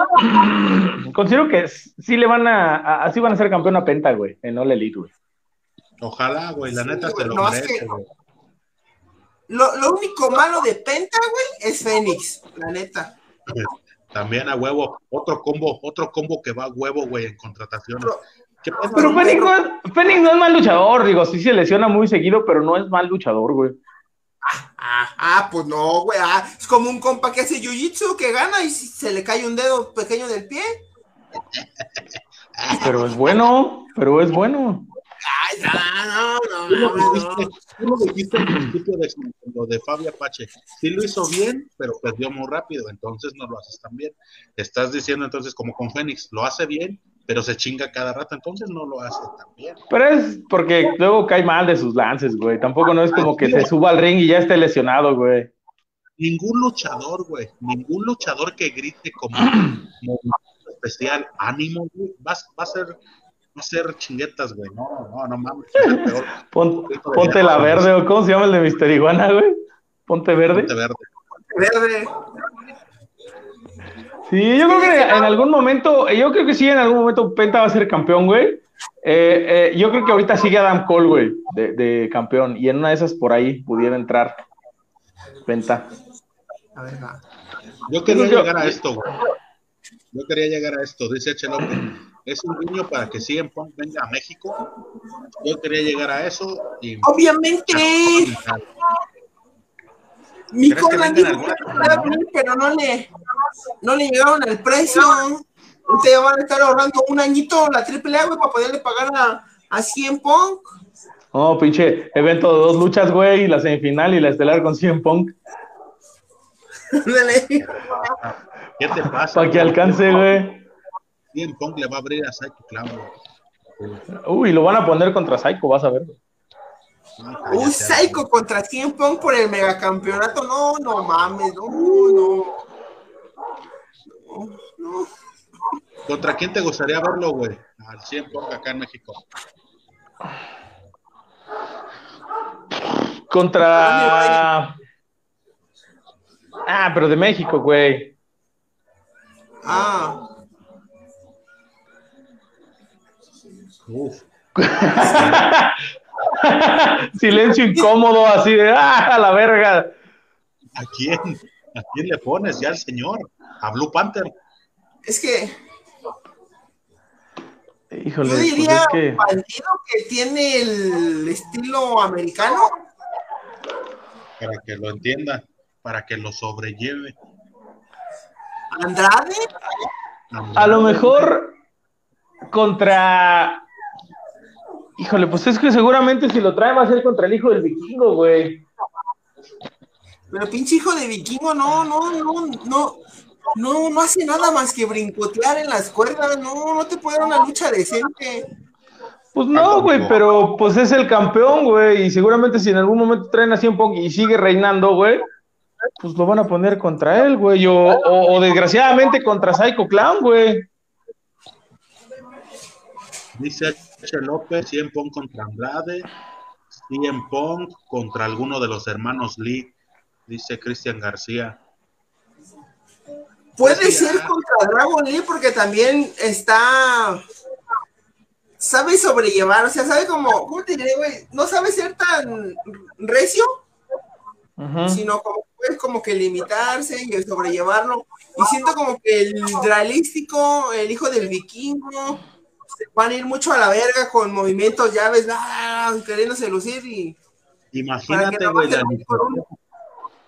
considero que sí le van a, a- así van a ser campeón a Penta, güey, en All Elite, güey. Ojalá, güey, la Sí, neta se güey, lo no, es merece, que- güey. Lo, lo único malo de Penta, güey, es Fénix, la neta. También a huevo, otro combo, otro combo que va a huevo, güey, en contrataciones. Pero Fénix no, es, Fénix no es mal luchador, digo, sí se lesiona muy seguido, pero no es mal luchador, güey. Ah, ah, pues no, güey. ah, es como un compa que hace jiu-jitsu que gana y se le cae un dedo pequeño del pie. Pero es bueno, pero es bueno. Ay, no, no, Tú lo no, dijiste, tú lo dijiste al principio de lo de Fabio Apache. Sí lo hizo bien, pero perdió muy rápido, entonces no lo haces tan bien. Estás diciendo entonces como con Fénix, lo hace bien, pero se chinga cada rato, entonces no lo hace tan bien. Pero es porque luego cae mal de sus lances, güey. Tampoco no es como que se suba al ring y ya esté lesionado, güey. Ningún luchador, güey, ningún luchador que grite como especial, ánimo, güey, va, va a ser va a ser chinguetas, güey. No, no, no mames. peor Pon- ponte la verde, o ¿cómo se llama el de Mister Iguana, güey? Ponte verde. Ponte verde. Verde. Sí, yo creo que en algún momento, yo creo que sí, en algún momento Penta va a ser campeón, güey. Eh, eh, yo creo que ahorita sigue Adam Cole, güey, de, de campeón. Y en una de esas por ahí pudiera entrar Penta. A ver, va. Yo quería Yo- llegar a esto, güey. Yo quería llegar a esto, dice. López. Es un niño para que CM Punk venga a México. Yo quería llegar a eso y. Obviamente, mi ¿Crees que Conan dijo que pero no le, no le llegaron al precio. Ustedes van a estar ahorrando un añito la triple A, güey, para poderle pagar a, a 100 Punk. No, pinche evento de dos luchas, güey, y la semifinal y la estelar con CM Punk. Ándale. ¿Qué te pasa? Para que alcance, güey. CM Punk le va a abrir a Psycho Clown. Uy, lo van a poner contra Psycho, vas a ver. Un Psycho contra 100 Punk por el megacampeonato. No, no mames, no, no. No, no. ¿Contra quién te gustaría verlo, güey? Al CM Punk acá en México. Contra. Ah, pero de México, güey. Ah, Uf. Silencio incómodo, así de ¡ah, a la verga! ¿A quién? ¿A quién le pones ya al señor? A Blue Panther. es que Híjole, yo pues diría es que. bandido que tiene el estilo americano. Para que lo entienda, para que lo sobrelleve. Andrade. A lo mejor contra. Híjole, pues es que seguramente si lo trae va a ser contra el hijo del vikingo, güey. Pero pinche hijo de vikingo, no, no, no, no, no, no hace nada más que brincotear en las cuerdas, no, no te puede dar una lucha decente. Pues no, güey, pero pues es el campeón, güey. Y seguramente si en algún momento traen a 100 Punk y sigue reinando, güey, pues lo van a poner contra él, güey. O, o- o desgraciadamente contra Psycho Clown, güey. Dice H. López, 100 Punk contra Andrade, 100 Punk contra alguno de los hermanos Lee, dice Cristian García. Puede ser contra Dragon Lee porque también está, sabe sobrellevar, o sea, sabe como, ¿cómo te diré, güey? No sabe ser tan recio, sino como puede como que limitarse y sobrellevarlo. Y siento como que el realístico, el hijo del vikingo, van a ir mucho a la verga con movimientos llaves, ah, queriéndose lucir y Imagínate, güey, la, licenciada-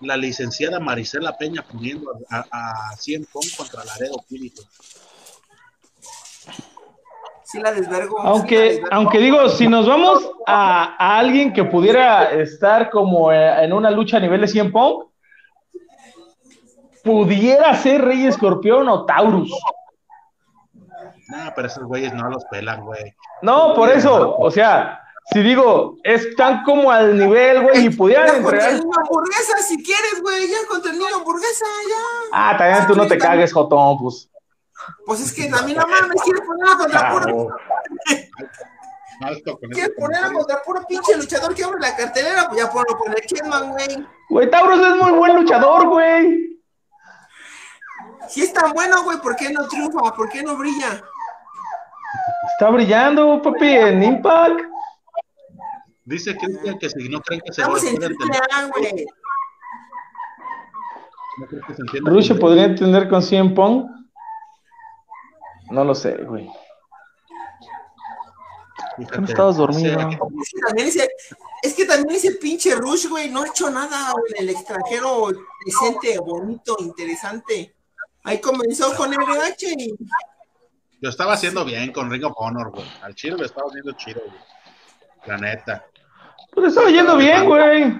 la licenciada Marisela Peña poniendo a, a, a 100 Punk contra Laredo güey. sí la desvergo. sí la Aunque, desvergo. aunque digo, si nos vamos a, a alguien que pudiera estar como eh, en una lucha a nivel de 100 Punk, pudiera ser Rey Escorpión o Taurus. Nah, pero esos güeyes no los pelan, güey. No, por eso, o sea, si digo, están como al nivel, güey, y pudieran contra entregar. niño hamburguesa, si quieres, güey, ya contra el niño hamburguesa, ya. Ah, también tú no te cagues, Jotón, pues. Pues es que también la mames, quieres ponerla contra puro, Claro. Con quieres ponerla comentario. contra puro pinche luchador que abre la cartelera, pues ya ponlo con el Kidman, güey. Güey, Taurus es muy buen luchador, güey. Si es tan bueno, güey, ¿por qué no triunfa? ¿Por qué no brilla? Está brillando, papi, en Impact. Dice Cristian que si no creen que se Estamos en pueden triple A, güey. ¿No crees que se entienda? Podría entender con 100 Pong. No lo sé, güey. Fíjate, ¿Cómo estabas dormido? Es que también ese, es que también ese pinche Rush, güey, no ha hecho nada en el extranjero decente, bonito, interesante. Ahí comenzó con RH y Lo estaba haciendo bien con Ring of Honor, güey. Al Chiro lo estaba haciendo chido, güey. La neta. Pues estaba yendo bien, güey.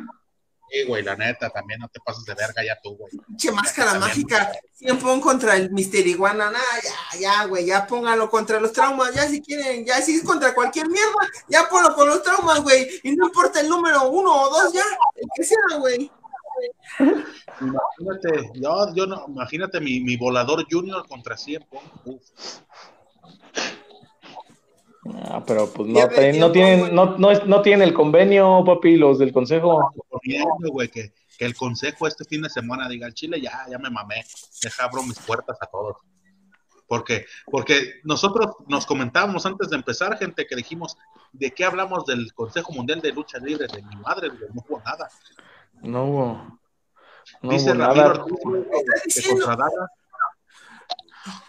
Sí, güey, la neta, también no te pases de verga ya tú, güey. pinche máscara mágica. Siempre pon contra el Mister Iguana, nada, ya, ya, güey, ya póngalo contra los traumas, ya si quieren, ya si es contra cualquier mierda, ya ponlo con los traumas, güey. Y no importa el número uno o dos, ya, el que sea, güey. Imagínate, yo, yo no, imagínate mi, mi volador junior contra 100 Pong. Uf, Ah, pero pues no, te- no tienen, no, no, no tienen el convenio, papi, los del consejo. güey, que, que el consejo este fin de semana diga, al Chile ya, ya me mamé, deja abro mis puertas a todos. Porque, porque nosotros nos comentábamos antes de empezar, gente, que dijimos, ¿de qué hablamos del Consejo Mundial de Lucha Libre? De mi madre, no hubo nada. No hubo. No Dice hubo Ramiro nada.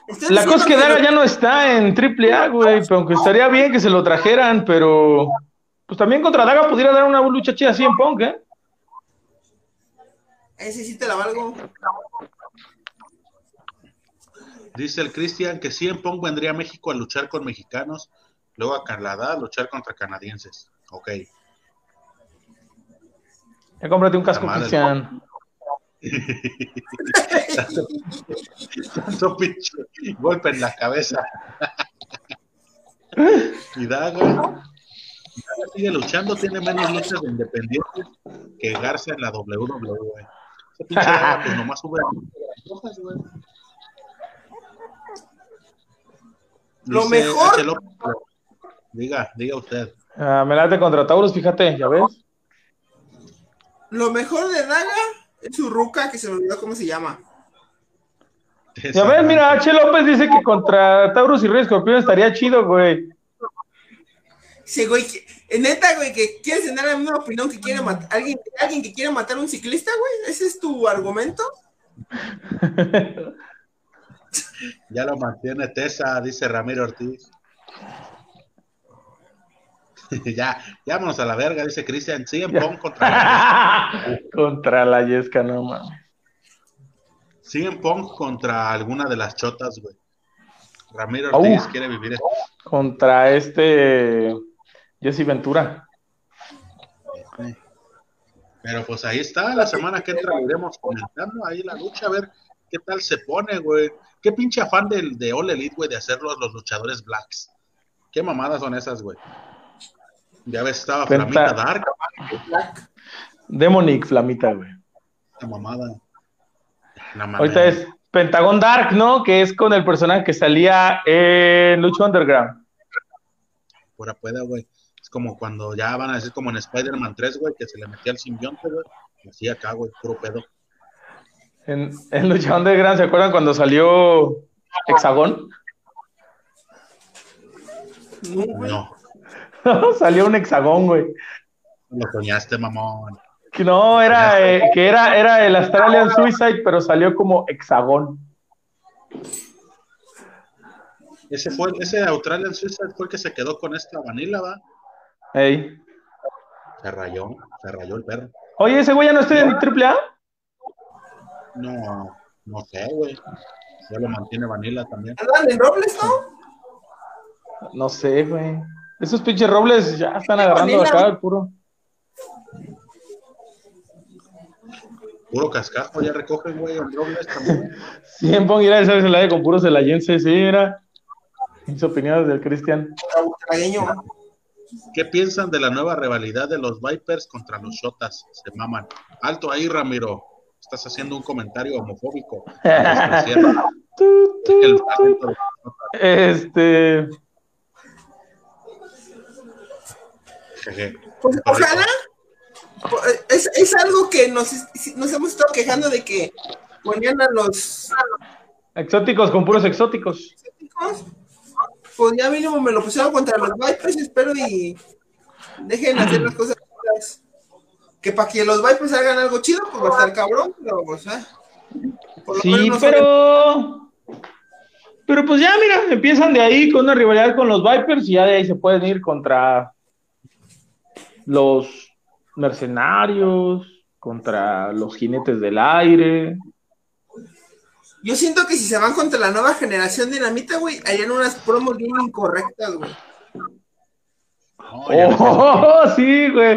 Estás La cosa es que Daga ya no está en AAA, güey, pero aunque estaría bien que se lo trajeran, pero pues también contra Daga pudiera dar una lucha chida así en Punk, ¿eh? Ese sí te la valgo. dice el Cristian que 100 Pong vendría a México a luchar con mexicanos, luego a Canadá a luchar contra canadienses. Ok. Ya cómprate un casco. Cristian. Tanto pinche golpe en la cabeza. y Daga, Daga sigue luchando, tiene menos luchas de independientes que Garza en la WWE. Ese pinche Daga, pues nomás sube las cosas, güey. Lo mejor- Diga, diga usted. Ah, me late contra Taurus, fíjate, ¿ya ves? Lo mejor de Daga es su ruca, que se me olvidó cómo se llama. Ya ves, mira, H. López dice que contra Taurus y Rey Escorpión estaría chido, güey. Sí, güey, que- eh, neta, güey, que quieres tener la misma opinión que quiere matar alguien, alguien que quiere matar a un ciclista, güey. ¿Ese es tu argumento? Ya lo mantiene Tesa, dice Ramiro Ortiz. ya, ya vámonos a la verga, dice Cristian. Sí, en Pong contra la contra la Yesca, no mames. Sí, en Pong contra alguna de las chotas, güey. Ramiro Ortiz quiere vivir esto. Contra este Jesse Ventura. Pero pues ahí está, la semana que entra iremos comentando ahí la lucha, a ver qué tal se pone, güey. Qué pinche afán del, de All Elite, güey, de hacerlos los luchadores blacks. Qué mamadas son esas, güey. Ya ves, estaba Penta- Flamita Dark, Demonic Flamita, güey. la mamada. La mamada. Ahorita es Pentagon Dark, ¿no? Que es con el personaje que salía en Lucha Underground. Pura pueda, güey. Es como cuando ya van a decir como en Spider-Man 3, güey, que se le metía el simbionte, güey. Así acá, güey, puro pedo. En, en Lucha Underground, ¿se acuerdan cuando salió Hexagón? No, salió un hexagón, güey. lo soñaste, mamón. Que no, era, eh, que era, era el Australian Suicide, pero salió como hexagón. Ese fue, ese Australian Suicide fue el que se quedó con esta vanilla, va. Ey. Se rayó, se rayó el perro. Oye, ese güey ya no está en AAA. No, no sé, güey. Ya lo mantiene Vanilla también. Andan en Robles, ¿no? No sé, güey. Esos pinches robles ya están agarrando acá el puro. Puro cascajo, ya recogen, güey, en Robles también. Siempre ir a la de con puros celayenses, sí, mira. Mis opiniones del Cristian. ¿Qué piensan de la nueva rivalidad de los Vipers contra los Shotas? Se maman. Alto ahí, Ramiro. Estás haciendo un comentario homofóbico. Despreciando. Tu, tu, El tu. talento de los Shotas. Este. Jeje. Pues ojalá. Es, es algo que nos, nos hemos estado quejando de que ponían a los Exóticos con puros exóticos. chicos. Pues ya mínimo me lo pusieron contra los Vipers, espero y dejen hacer las cosas. Que para que los Vipers hagan algo chido, pues va a estar cabrón, pero pues. Por lo Sí, menos pero. Pero pues ya, mira, empiezan de ahí con una rivalidad con los Vipers y ya de ahí se pueden ir contra los mercenarios, contra los jinetes del aire. Yo siento que si se van contra la nueva generación dinamita, güey, harían unas promos bien incorrectas, güey. Oh, sí, güey.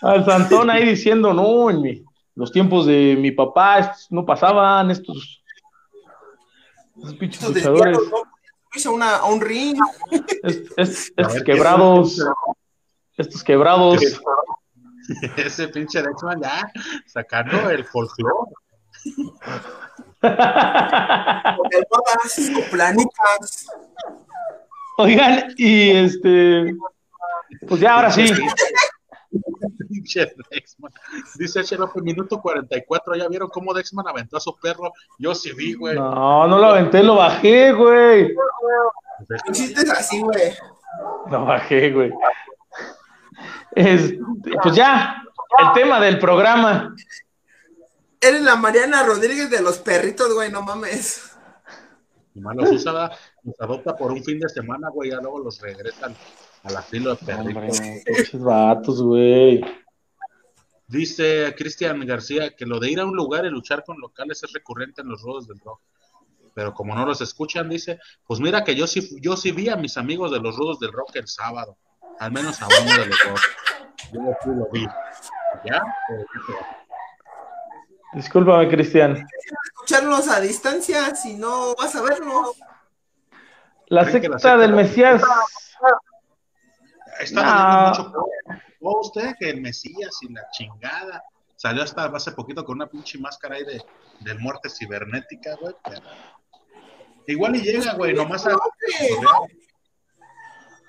Al Santón ahí diciendo, no, en mi- los tiempos de mi papá estos no pasaban, estos, estos pinches Estos luchadores, ¿no? Irse a, una- a un ring. estos quebrados, estos quebrados. Ese pinche Dexman ya sacando el folclore. Oigan, y este, pues ya ahora sí, Pinche Dexman. Dice. López, minuto 44. ¿Ya vieron cómo Dexman aventó a su perro? Yo sí vi, güey. no, no lo aventé, lo bajé, güey, Chistes así, güey. lo bajé, güey. Este, pues ya, el tema del programa. Eres la Mariana Rodríguez de los perritos, güey, no mames. Nomás los usa, adopta por un fin de semana, güey. Ya luego los regresan al asilo de perritos. Hombre, vatos, güey. Dice Cristian García que lo de ir a un lugar y luchar con locales es recurrente en los rudos del rock. Pero como no los escuchan, dice, pues mira que yo sí, yo sí vi a mis amigos de los rudos del rock el sábado. Al menos a uno de los dos. Yo sí lo vi. ¿Ya? Discúlpame, Cristian. Escucharnos a distancia, si no vas a vernos. La ¿Creen que la secta secta- del Mesías. Está No. leyendo mucho post, eh, que el Mesías y la chingada. Salió hasta hace poquito con una pinche máscara ahí de, de muerte cibernética, güey. pero- Igual y llega, güey, nomás a...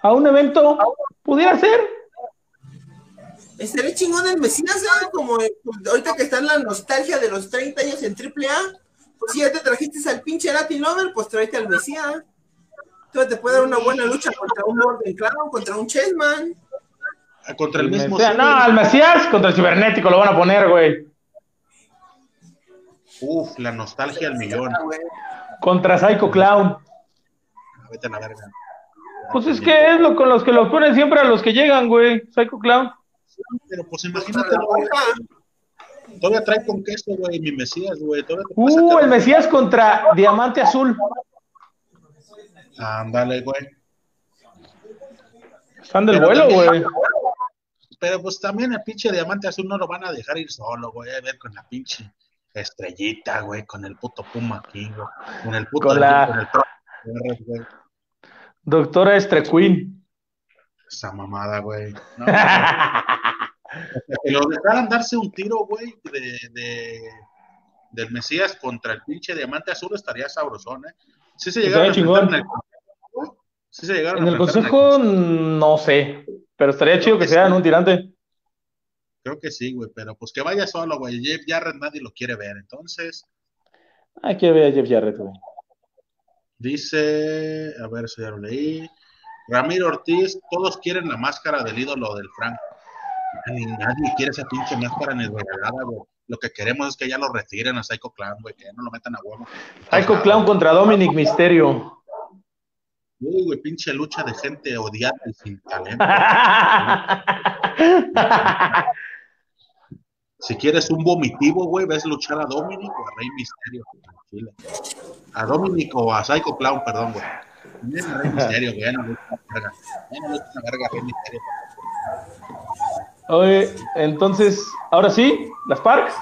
A un evento, pudiera ser. Estaría chingón el Mesías, ¿eh? Como ahorita que está en la nostalgia de los 30 años en AAA. Pues si ya te trajiste al pinche Latin Lover, pues tráete al Mesías. Entonces te puede dar una buena lucha contra un Morgan Clown, contra un Chessman. Contra el mismo... Mesías- no, al Mesías contra el cibernético lo van a poner, güey. Uf, la nostalgia al millón. Contra Psycho Clown. Vete a la verga. Pues es que es lo con los que los ponen siempre a los que llegan, güey. Psycho Clown. Pero pues imagínate, güey, todavía trae con queso, güey, mi Mesías, güey. Uh, el Mesías contra Diamante Azul. Ándale, güey. Están del Pero vuelo, güey. Pero pues también el pinche diamante azul no lo van a dejar ir solo, güey. A ver con la pinche estrellita, güey, con el puto Puma King, güey. Con el puto Con la- con el. Doctora Estre Queen. Esa mamada, güey. No, que lo dejaran darse un tiro, güey, de, de- del Mesías contra el pinche diamante azul estaría sabrosón, ¿eh? Sí se llegaron a Estaría enfrentar chingón. en el consejo. Sí se llegaron En a el en consejo, no sé. Pero estaría chido que se hagan un tirante. Creo que sí, güey, pero pues que vaya solo, güey. Jeff Jarrett nadie lo quiere ver. Entonces, Hay que ver a Jeff Jarrett, güey. Dice, a ver si ya lo leí. Ramiro Ortiz, todos quieren la máscara del ídolo del Frank. Ni nadie quiere esa pinche máscara ni regalada, güey. Lo que queremos es que ya lo retiren a Psycho Clown, güey, que ya no lo metan a huevo. Psycho Clown contra Dominic Misterio. Uy, güey, pinche lucha de gente odiada y sin talento. Si quieres un vomitivo, güey, ves luchar a Dominic o a Rey Misterio. Tranquila. A Dominic o a Psycho Clown, perdón, güey. Miren a Rey Misterio, güey, no lucha una verga. Ya no lucha una verga Rey Misterio. Oye, entonces, ahora sí, las Parks.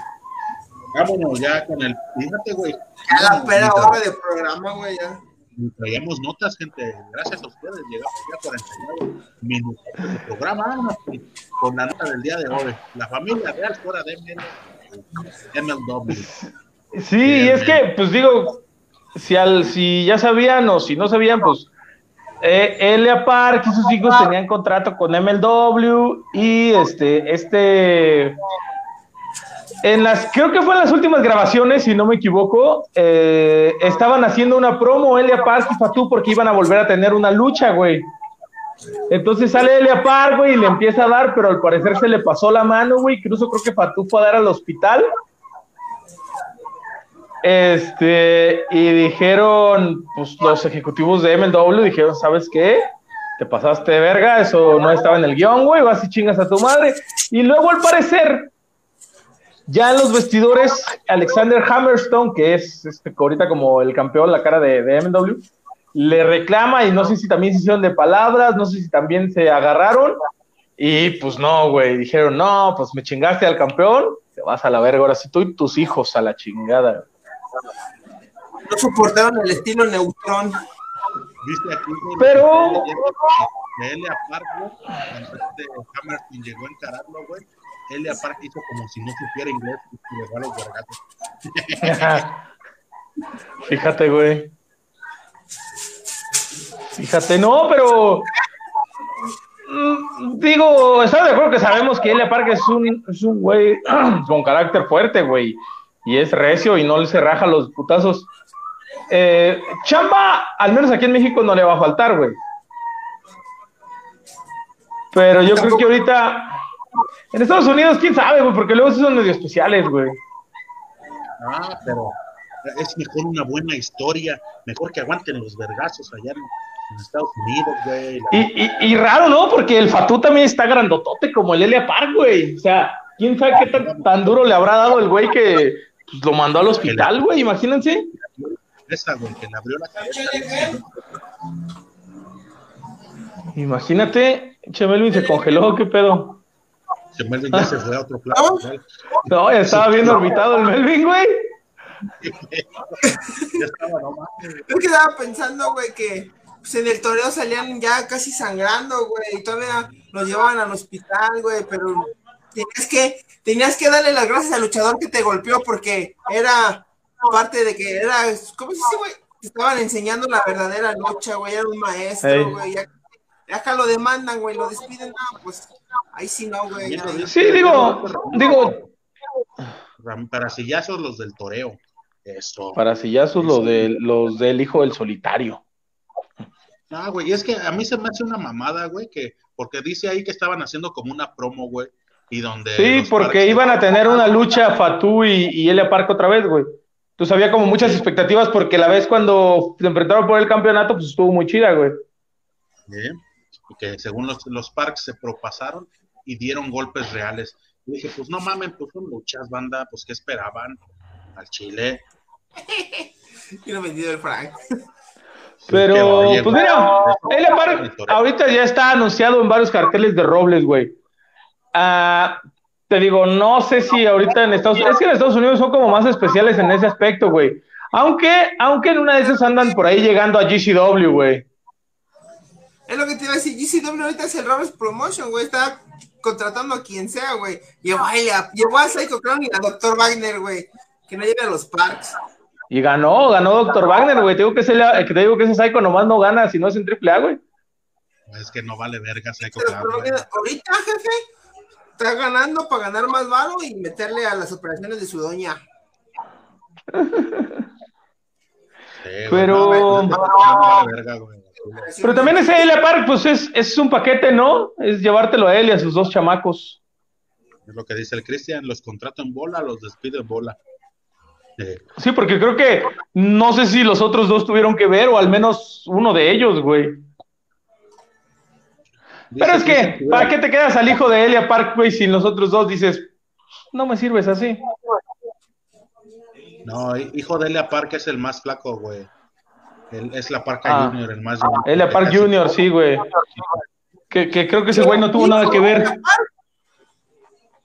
Vámonos ya con el. Fíjate, güey. Ya la pera hora de programa, güey, ya. Traíamos notas, gente. Gracias a ustedes. Llegamos ya a 49 minutos de programa. Con- la nota del día de hoy. La familia real fuera de MLW. Sí, y es que, pues digo, si, al, si ya sabían o si no sabían, pues eh, Elia Park y sus hijos tenían contrato con MLW y este, este, en las, creo que fue en las últimas grabaciones, si no me equivoco, eh, estaban haciendo una promo Elia Park y Fatu porque iban a volver a tener una lucha, güey. Entonces sale Elia Park, güey, y le empieza a dar, pero al parecer se le pasó la mano, güey. Incluso creo que Fatu fue a dar al hospital. Este, y dijeron, pues los ejecutivos de MLW dijeron, ¿sabes qué? Te pasaste de verga, eso no estaba en el guion, güey, vas y chingas a tu madre. Y luego, al parecer, ya en los vestidores, Alexander Hammerstone, que es este, ahorita como el campeón, la cara de, de MLW, le reclama y no sé si también se hicieron de palabras, no sé si también se agarraron. Y pues no, güey, dijeron, no, pues me chingaste al campeón, te vas a la verga, ahora sí tú y tus hijos a la chingada. No soportaron el estilo neutrón. ¿Viste aquí? Pero- güey, cuando este llegó a encararlo, güey. Elia Park hizo como si no supiera inglés y le a los vergatos. Fíjate, güey. Fíjate, no, pero. mm, Digo, ¿estás de acuerdo que sabemos que Elia Park es un, es un güey con carácter fuerte, güey? Y es recio y no le se raja los putazos. Eh, chamba, al menos aquí en México no le va a faltar, güey. Pero yo creo que ahorita. En Estados Unidos, quién sabe, güey, porque luego son medio especiales, güey. Ah, pero es mejor una buena historia, mejor que aguanten los vergazos allá en, en Estados Unidos, güey. Y, y, y raro, ¿no? Porque el Fatú también está grandotote como el Elia Park, güey. O sea, quién sabe qué tan, tan duro le habrá dado el güey que pues, lo mandó al hospital, güey. Imagínense. Esa, güey, que le abrió la cabeza. Imagínate, che Melvin se congeló, qué pedo. Que Melvin ya se fue a otro plano. ¿no? Ya estaba bien orbitado el Melvin, güey. Ya estaba, no mames. Yo quedaba pensando, güey, que pues, en el toreo salían ya casi sangrando, güey, y todavía los llevaban al hospital, güey, pero tenías que, tenías que darle las gracias al luchador que te golpeó porque era parte de que era, ¿cómo se dice, güey? Te estaban enseñando la verdadera lucha, güey, era un maestro, güey, ya acá lo demandan, güey, lo despiden, no, pues, ahí sí no, güey. Sí, digo, digo, Ram- Para sillazos los del toreo. Eso. para sillazos lo de, los del hijo del solitario. Ah, güey, es que a mí se me hace una mamada, güey, que porque dice ahí que estaban haciendo como una promo, güey, y donde Sí, los porque iban a tener una lucha Fatú y, y Elia Park otra vez, güey. Entonces había como muchas expectativas porque la vez cuando se enfrentaron por el campeonato, pues estuvo muy chida, güey. ¿eh? Y que según los, los parks se propasaron y dieron golpes reales. Y dije, pues no mamen, pues son luchas, banda, pues ¿qué esperaban? Al Chile. Quiero vendido el Frank. Pero, oye, pues güey, mira, Park ahorita ya está anunciado en varios carteles de Robles, güey. Ah, te digo, no sé si ahorita en Estados Unidos, es que en Estados Unidos son como más especiales en ese aspecto, güey. Aunque, aunque en una de esas andan por ahí llegando a GCW, güey. Es lo que te iba a decir, GCW ahorita es el Roberts Promotion, güey, está contratando a quien sea, güey. Llevó llevó a Psycho Clown y a Dr. Wagner, güey, que no llegue a los parks. Y ganó, ganó Dr. Wagner, güey. Te digo que, ese, que te digo que ese Psycho nomás no gana si no es en AAA, güey. Es que no vale verga, Psycho Clown, ahorita, jefe, está ganando para ganar más varo y meterle a las operaciones de su doña. Sí, Pero- no, no vale verga, güey. Pero también ese Elia Park, pues es, es un paquete, ¿no? Es llevártelo a él y a sus dos chamacos. Es lo que dice el Cristian, los contrato en bola, los despido en bola. Eh, Sí, porque creo que no sé si los otros dos tuvieron que ver, o al menos uno de ellos, güey. Pero es que, ¿para qué te quedas al hijo de Elia Park, güey, si los otros dos dices, no me sirves así? No, hijo de Elia Park es el más flaco, güey. Es la Parca Ah. Junior, el más. Elia Park casi- Jr., sí, güey. Que, que creo que ese güey no tuvo nada que ver.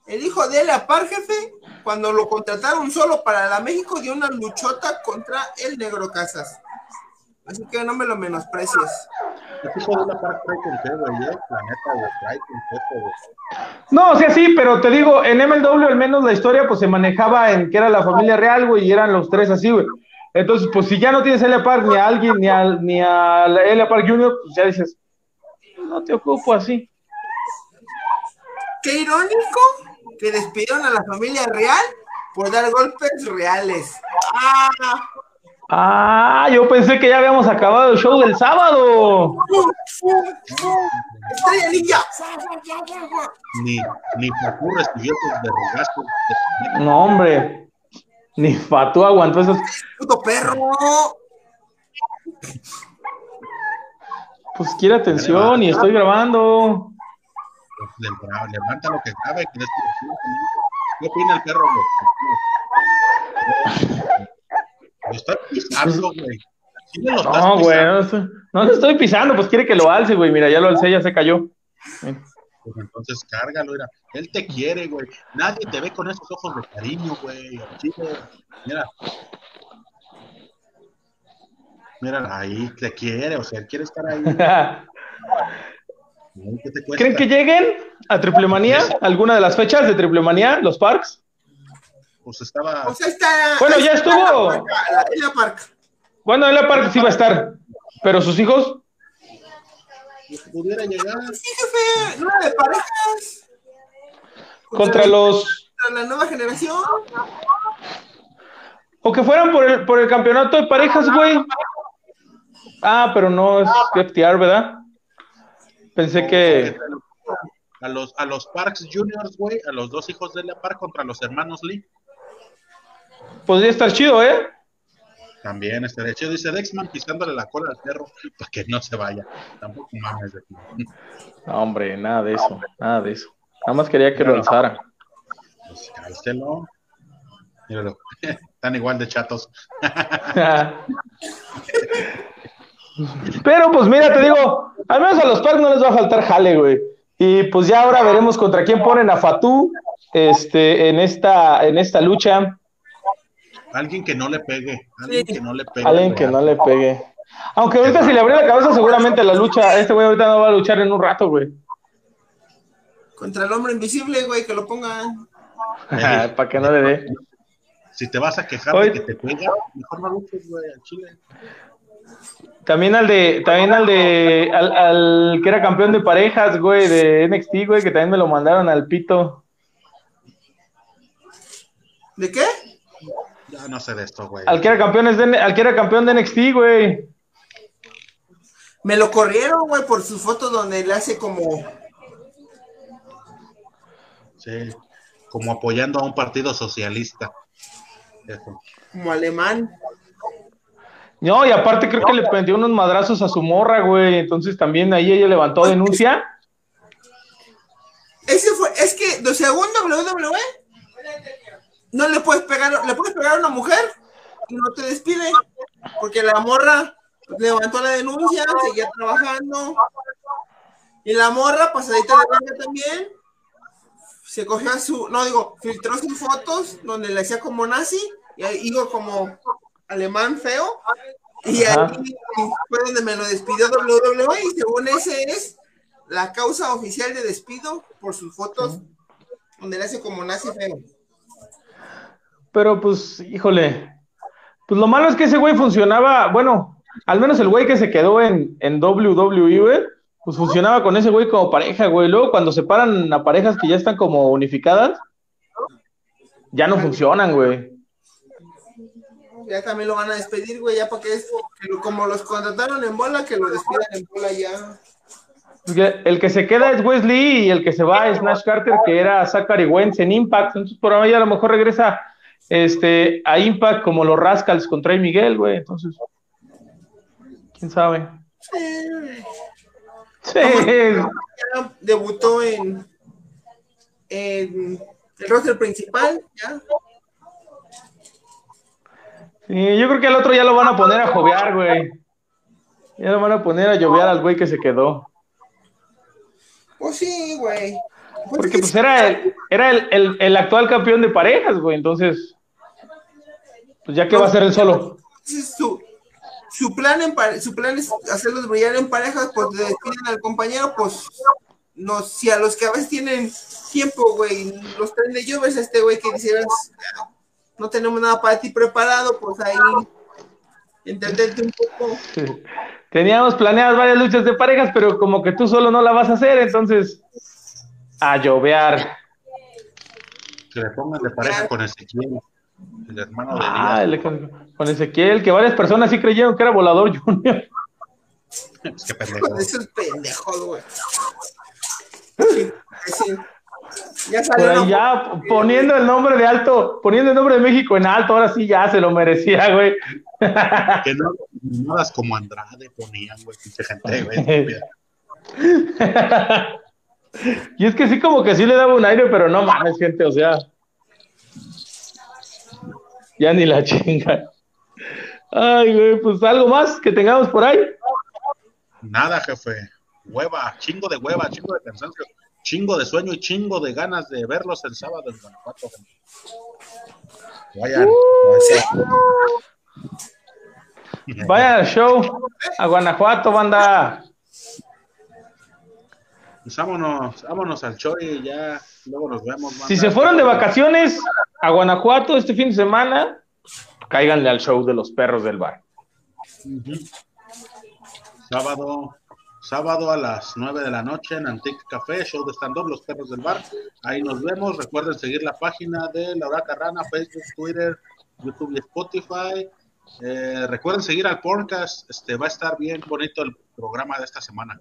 El hijo de Elia Park, jefe, cuando lo contrataron solo para la México, dio una luchota contra el Negro Casas. Así que no me lo menosprecies. Park? La. No, o sea, sí, pero te digo, en MLW al menos la historia pues se manejaba en que era la familia real, güey, y eran los tres así, güey. Entonces, pues si ya no tienes a Elia Park ni a alguien, ni a, ni a la Elia Park Jr., pues ya dices, no te ocupo así. Qué irónico que despidieron a la familia real por dar golpes reales. ¡Ah! Ah, yo pensé que ya habíamos acabado el show del sábado. ¡Estrella Ninja! Ni, ni Facu recibió sus vergazos. No, hombre. Ni Fatu aguantó esos. Puto perro. Pues quiere atención y estoy grabando. Le- Levanta lo que cabe. que es- ¿Qué opina el perro, güey? Lo está pisando, güey. No, güey, no, no lo estoy pisando, pues quiere que lo alce, güey. Mira, ya lo alcé, ya se cayó. Pues entonces cárgalo, mira. Él te quiere, güey. Nadie te ve con esos ojos de cariño, güey. Mira. Mira, ahí te quiere, o sea, él quiere estar ahí. ¿Qué? ¿Creen que lleguen a Triple Manía? ¿Alguna de las fechas de Triple Manía? ¿Los parks? Pues estaba. Pues ahí está. Bueno, ahí ya está estuvo. La, parca, la, la parca. Bueno, en la park sí va a estar. Pero sus hijos, pues, pudiera llegar. Sí, jefe. Nueva de parejas. contra los. Contra la nueva generación. O que fueran por el, por el campeonato de parejas, güey. Ah, pero no es FTR, ¿verdad? Pensé que. A los, a los Parks Juniors, güey, a los dos hijos de la Park contra los hermanos Lee. Podría estar chido, ¿eh? También estaría chido. Dice Dexman pisándole la cola al perro para que no se vaya. Tampoco mames de ti. No, hombre, nada de eso, nada de eso. Nada más quería que lo alzara. Pues cálcelo. Míralo. Están igual de chatos. Pero pues mira, te digo, al menos a los Parks no les va a faltar jale, güey. Y pues ya ahora veremos contra quién ponen a Fatú este, en, esta, en esta lucha. Alguien que no le pegue. Alguien que no le pegue. Alguien que no le pegue. Aunque ahorita si le abrió la cabeza, seguramente la lucha, este güey ahorita no va a luchar en un rato, güey. Contra el hombre invisible, güey, que lo pongan. Para que no le dé. Si te vas a quejar de que te pega, mejor no luches, güey, al chile. También al de, también al de, al, al que era campeón de parejas, güey, de NXT, güey, que también me lo mandaron al pito. ¿De qué? No sé de esto, güey. Al que era campeón de, al que era campeón de NXT, güey. Me lo corrieron, güey, por sus fotos donde le hace como. Sí. Como apoyando a un partido socialista. Eso. como alemán. No, y aparte creo que le prendió unos madrazos a su morra, güey. Entonces también ahí ella levantó denuncia. Ese fue, es que de segundo WWE no le puedes pegar, le puedes pegar a una mujer y no te despide, porque la morra levantó la denuncia, seguía trabajando, y la morra, pasadita de verga también, se cogió a su, no digo, filtró sus fotos donde le hacía como nazi, y ahí digo como alemán feo, y Ajá. ahí fue donde me lo despidió WWE, y según ese es la causa oficial de despido por sus fotos donde le hace como nazi feo. Pero pues, híjole. Pues lo malo es que ese güey funcionaba, bueno, al menos el güey que se quedó en, en WWE, güey, pues funcionaba con ese güey como pareja, güey. Luego cuando se paran a parejas que ya están como unificadas, ya no funcionan, güey. Ya también lo van a despedir, güey, ya para que es como los contrataron en bola, que lo despidan en bola ya. Porque El que se queda es Wesley y el que se va es Nash Carter, que era Zachary Wentz en Impact. Entonces, por ahí a lo mejor regresa este, a Impact como los Rascals contra Trey Miguel, güey. Entonces, quién sabe. Sí. Ya debutó en, en el roster principal, ya. Sí, yo creo que al otro ya lo van a poner a jovear, güey. Ya lo van a poner a llovear al güey que se quedó. Pues sí, güey. Pues Porque que pues era el, era el, el- el actual campeón de parejas, güey. Entonces, pues ya que va a ser el solo. su, su plan en pare- su plan es hacerlos brillar en parejas, pues le despiden al compañero, pues no, si a los que a veces tienen tiempo, güey, los traen de lluvias, este güey que dijeras, no tenemos nada para ti preparado, pues ahí entenderte un poco. Teníamos planeadas varias luchas de parejas, pero como que tú solo no la vas a hacer, entonces a llovear. Que le pongan de pareja con Ezequiel, el hermano de Ah, Elías. el- con, con Ezequiel, que varias personas sí creyeron que era volador junior. Pues qué pendejo. Con esos pendejos, güey. Sí, sí. Ya salió una ya poniendo el nombre de alto, poniendo el nombre de México en alto, ahora sí ya se lo merecía, güey. Que no, nodas como Andrade ponían, güey, pinche gente, güey. y es que sí, como que sí le daba un aire, pero no mames, gente, o sea. Ya ni la chinga. Ay, güey, pues algo más que tengamos por ahí. Nada, jefe. Hueva, chingo de hueva, chingo de cansancio, chingo de sueño y chingo de ganas de verlos el sábado en Guanajuato. Vayan. Vayan al show a Guanajuato, banda. Pues vámonos, vámonos al show y ya luego nos vemos. Si se fueron de vacaciones a Guanajuato este fin de semana, cáiganle al show de los perros del bar. Sábado, sábado a las 9 de la noche en Antique Café, show de stand-up, Los Perros del Bar. Ahí nos vemos. Recuerden seguir la página de Laura Carrana, Facebook, Twitter, YouTube y Spotify. Eh, recuerden seguir al podcast. Este, va a estar bien bonito el programa de esta semana.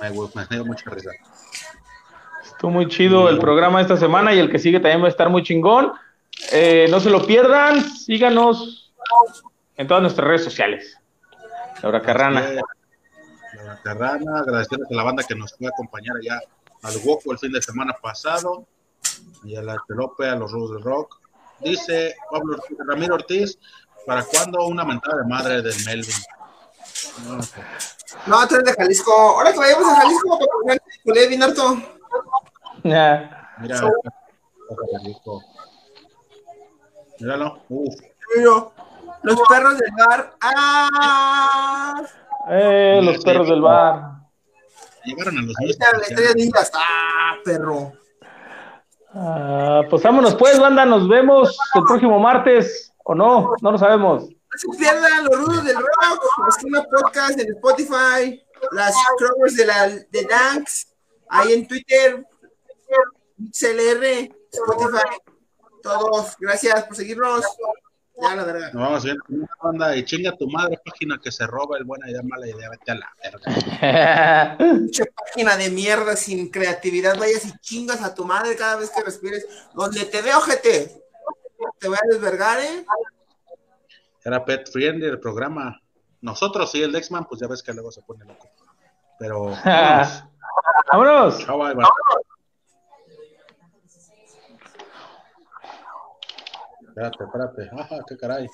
Me, me dio mucha risa. Estuvo muy chido el programa de esta semana y el que sigue también va a estar muy chingón. Eh, no se lo pierdan, síganos en todas nuestras redes sociales. Laura Carrana. Laura Carrana, agradecerles a la banda que nos fue a acompañar allá al Woco el fin de semana pasado y a la Pelope, a los Rubos del Rock. Dice Pablo Ortiz- Ramiro Ortiz, ¿para cuándo una mentada de madre del Melvin? No sé. No, tú eres de Jalisco. Ahora que vayamos a Jalisco, para bien harto. Mira, Jalisco. Míralo. Uf, Los perros del bar. ¡Ah! Eh, los perros del bar. llegaron a los Ahí está la estrella de Islas. ¡Ah, perro! Ah, pues vámonos pues, banda, nos vemos el próximo martes, o no, no lo sabemos. No se pierdan los rudos del rock, los una podcast en Spotify, las crovers de la de Danks, ahí en Twitter, XLR, Spotify, todos, gracias por seguirnos. Ya la verga. Nos vamos bien. Una banda y chinga tu madre, página que se roba el buena idea, mala idea, vete a la verga. Pinche página de mierda sin creatividad, vayas y chingas a tu madre cada vez que respires. Donde te veo, gente, te voy a desvergar, ¿eh? Era Pet Friendly el programa. Nosotros sí, el Dexman, pues ya ves que luego se pone loco. Pero, vámonos. vámonos. Chao, bye, bye. Espérate, espérate. Ajá, qué caray.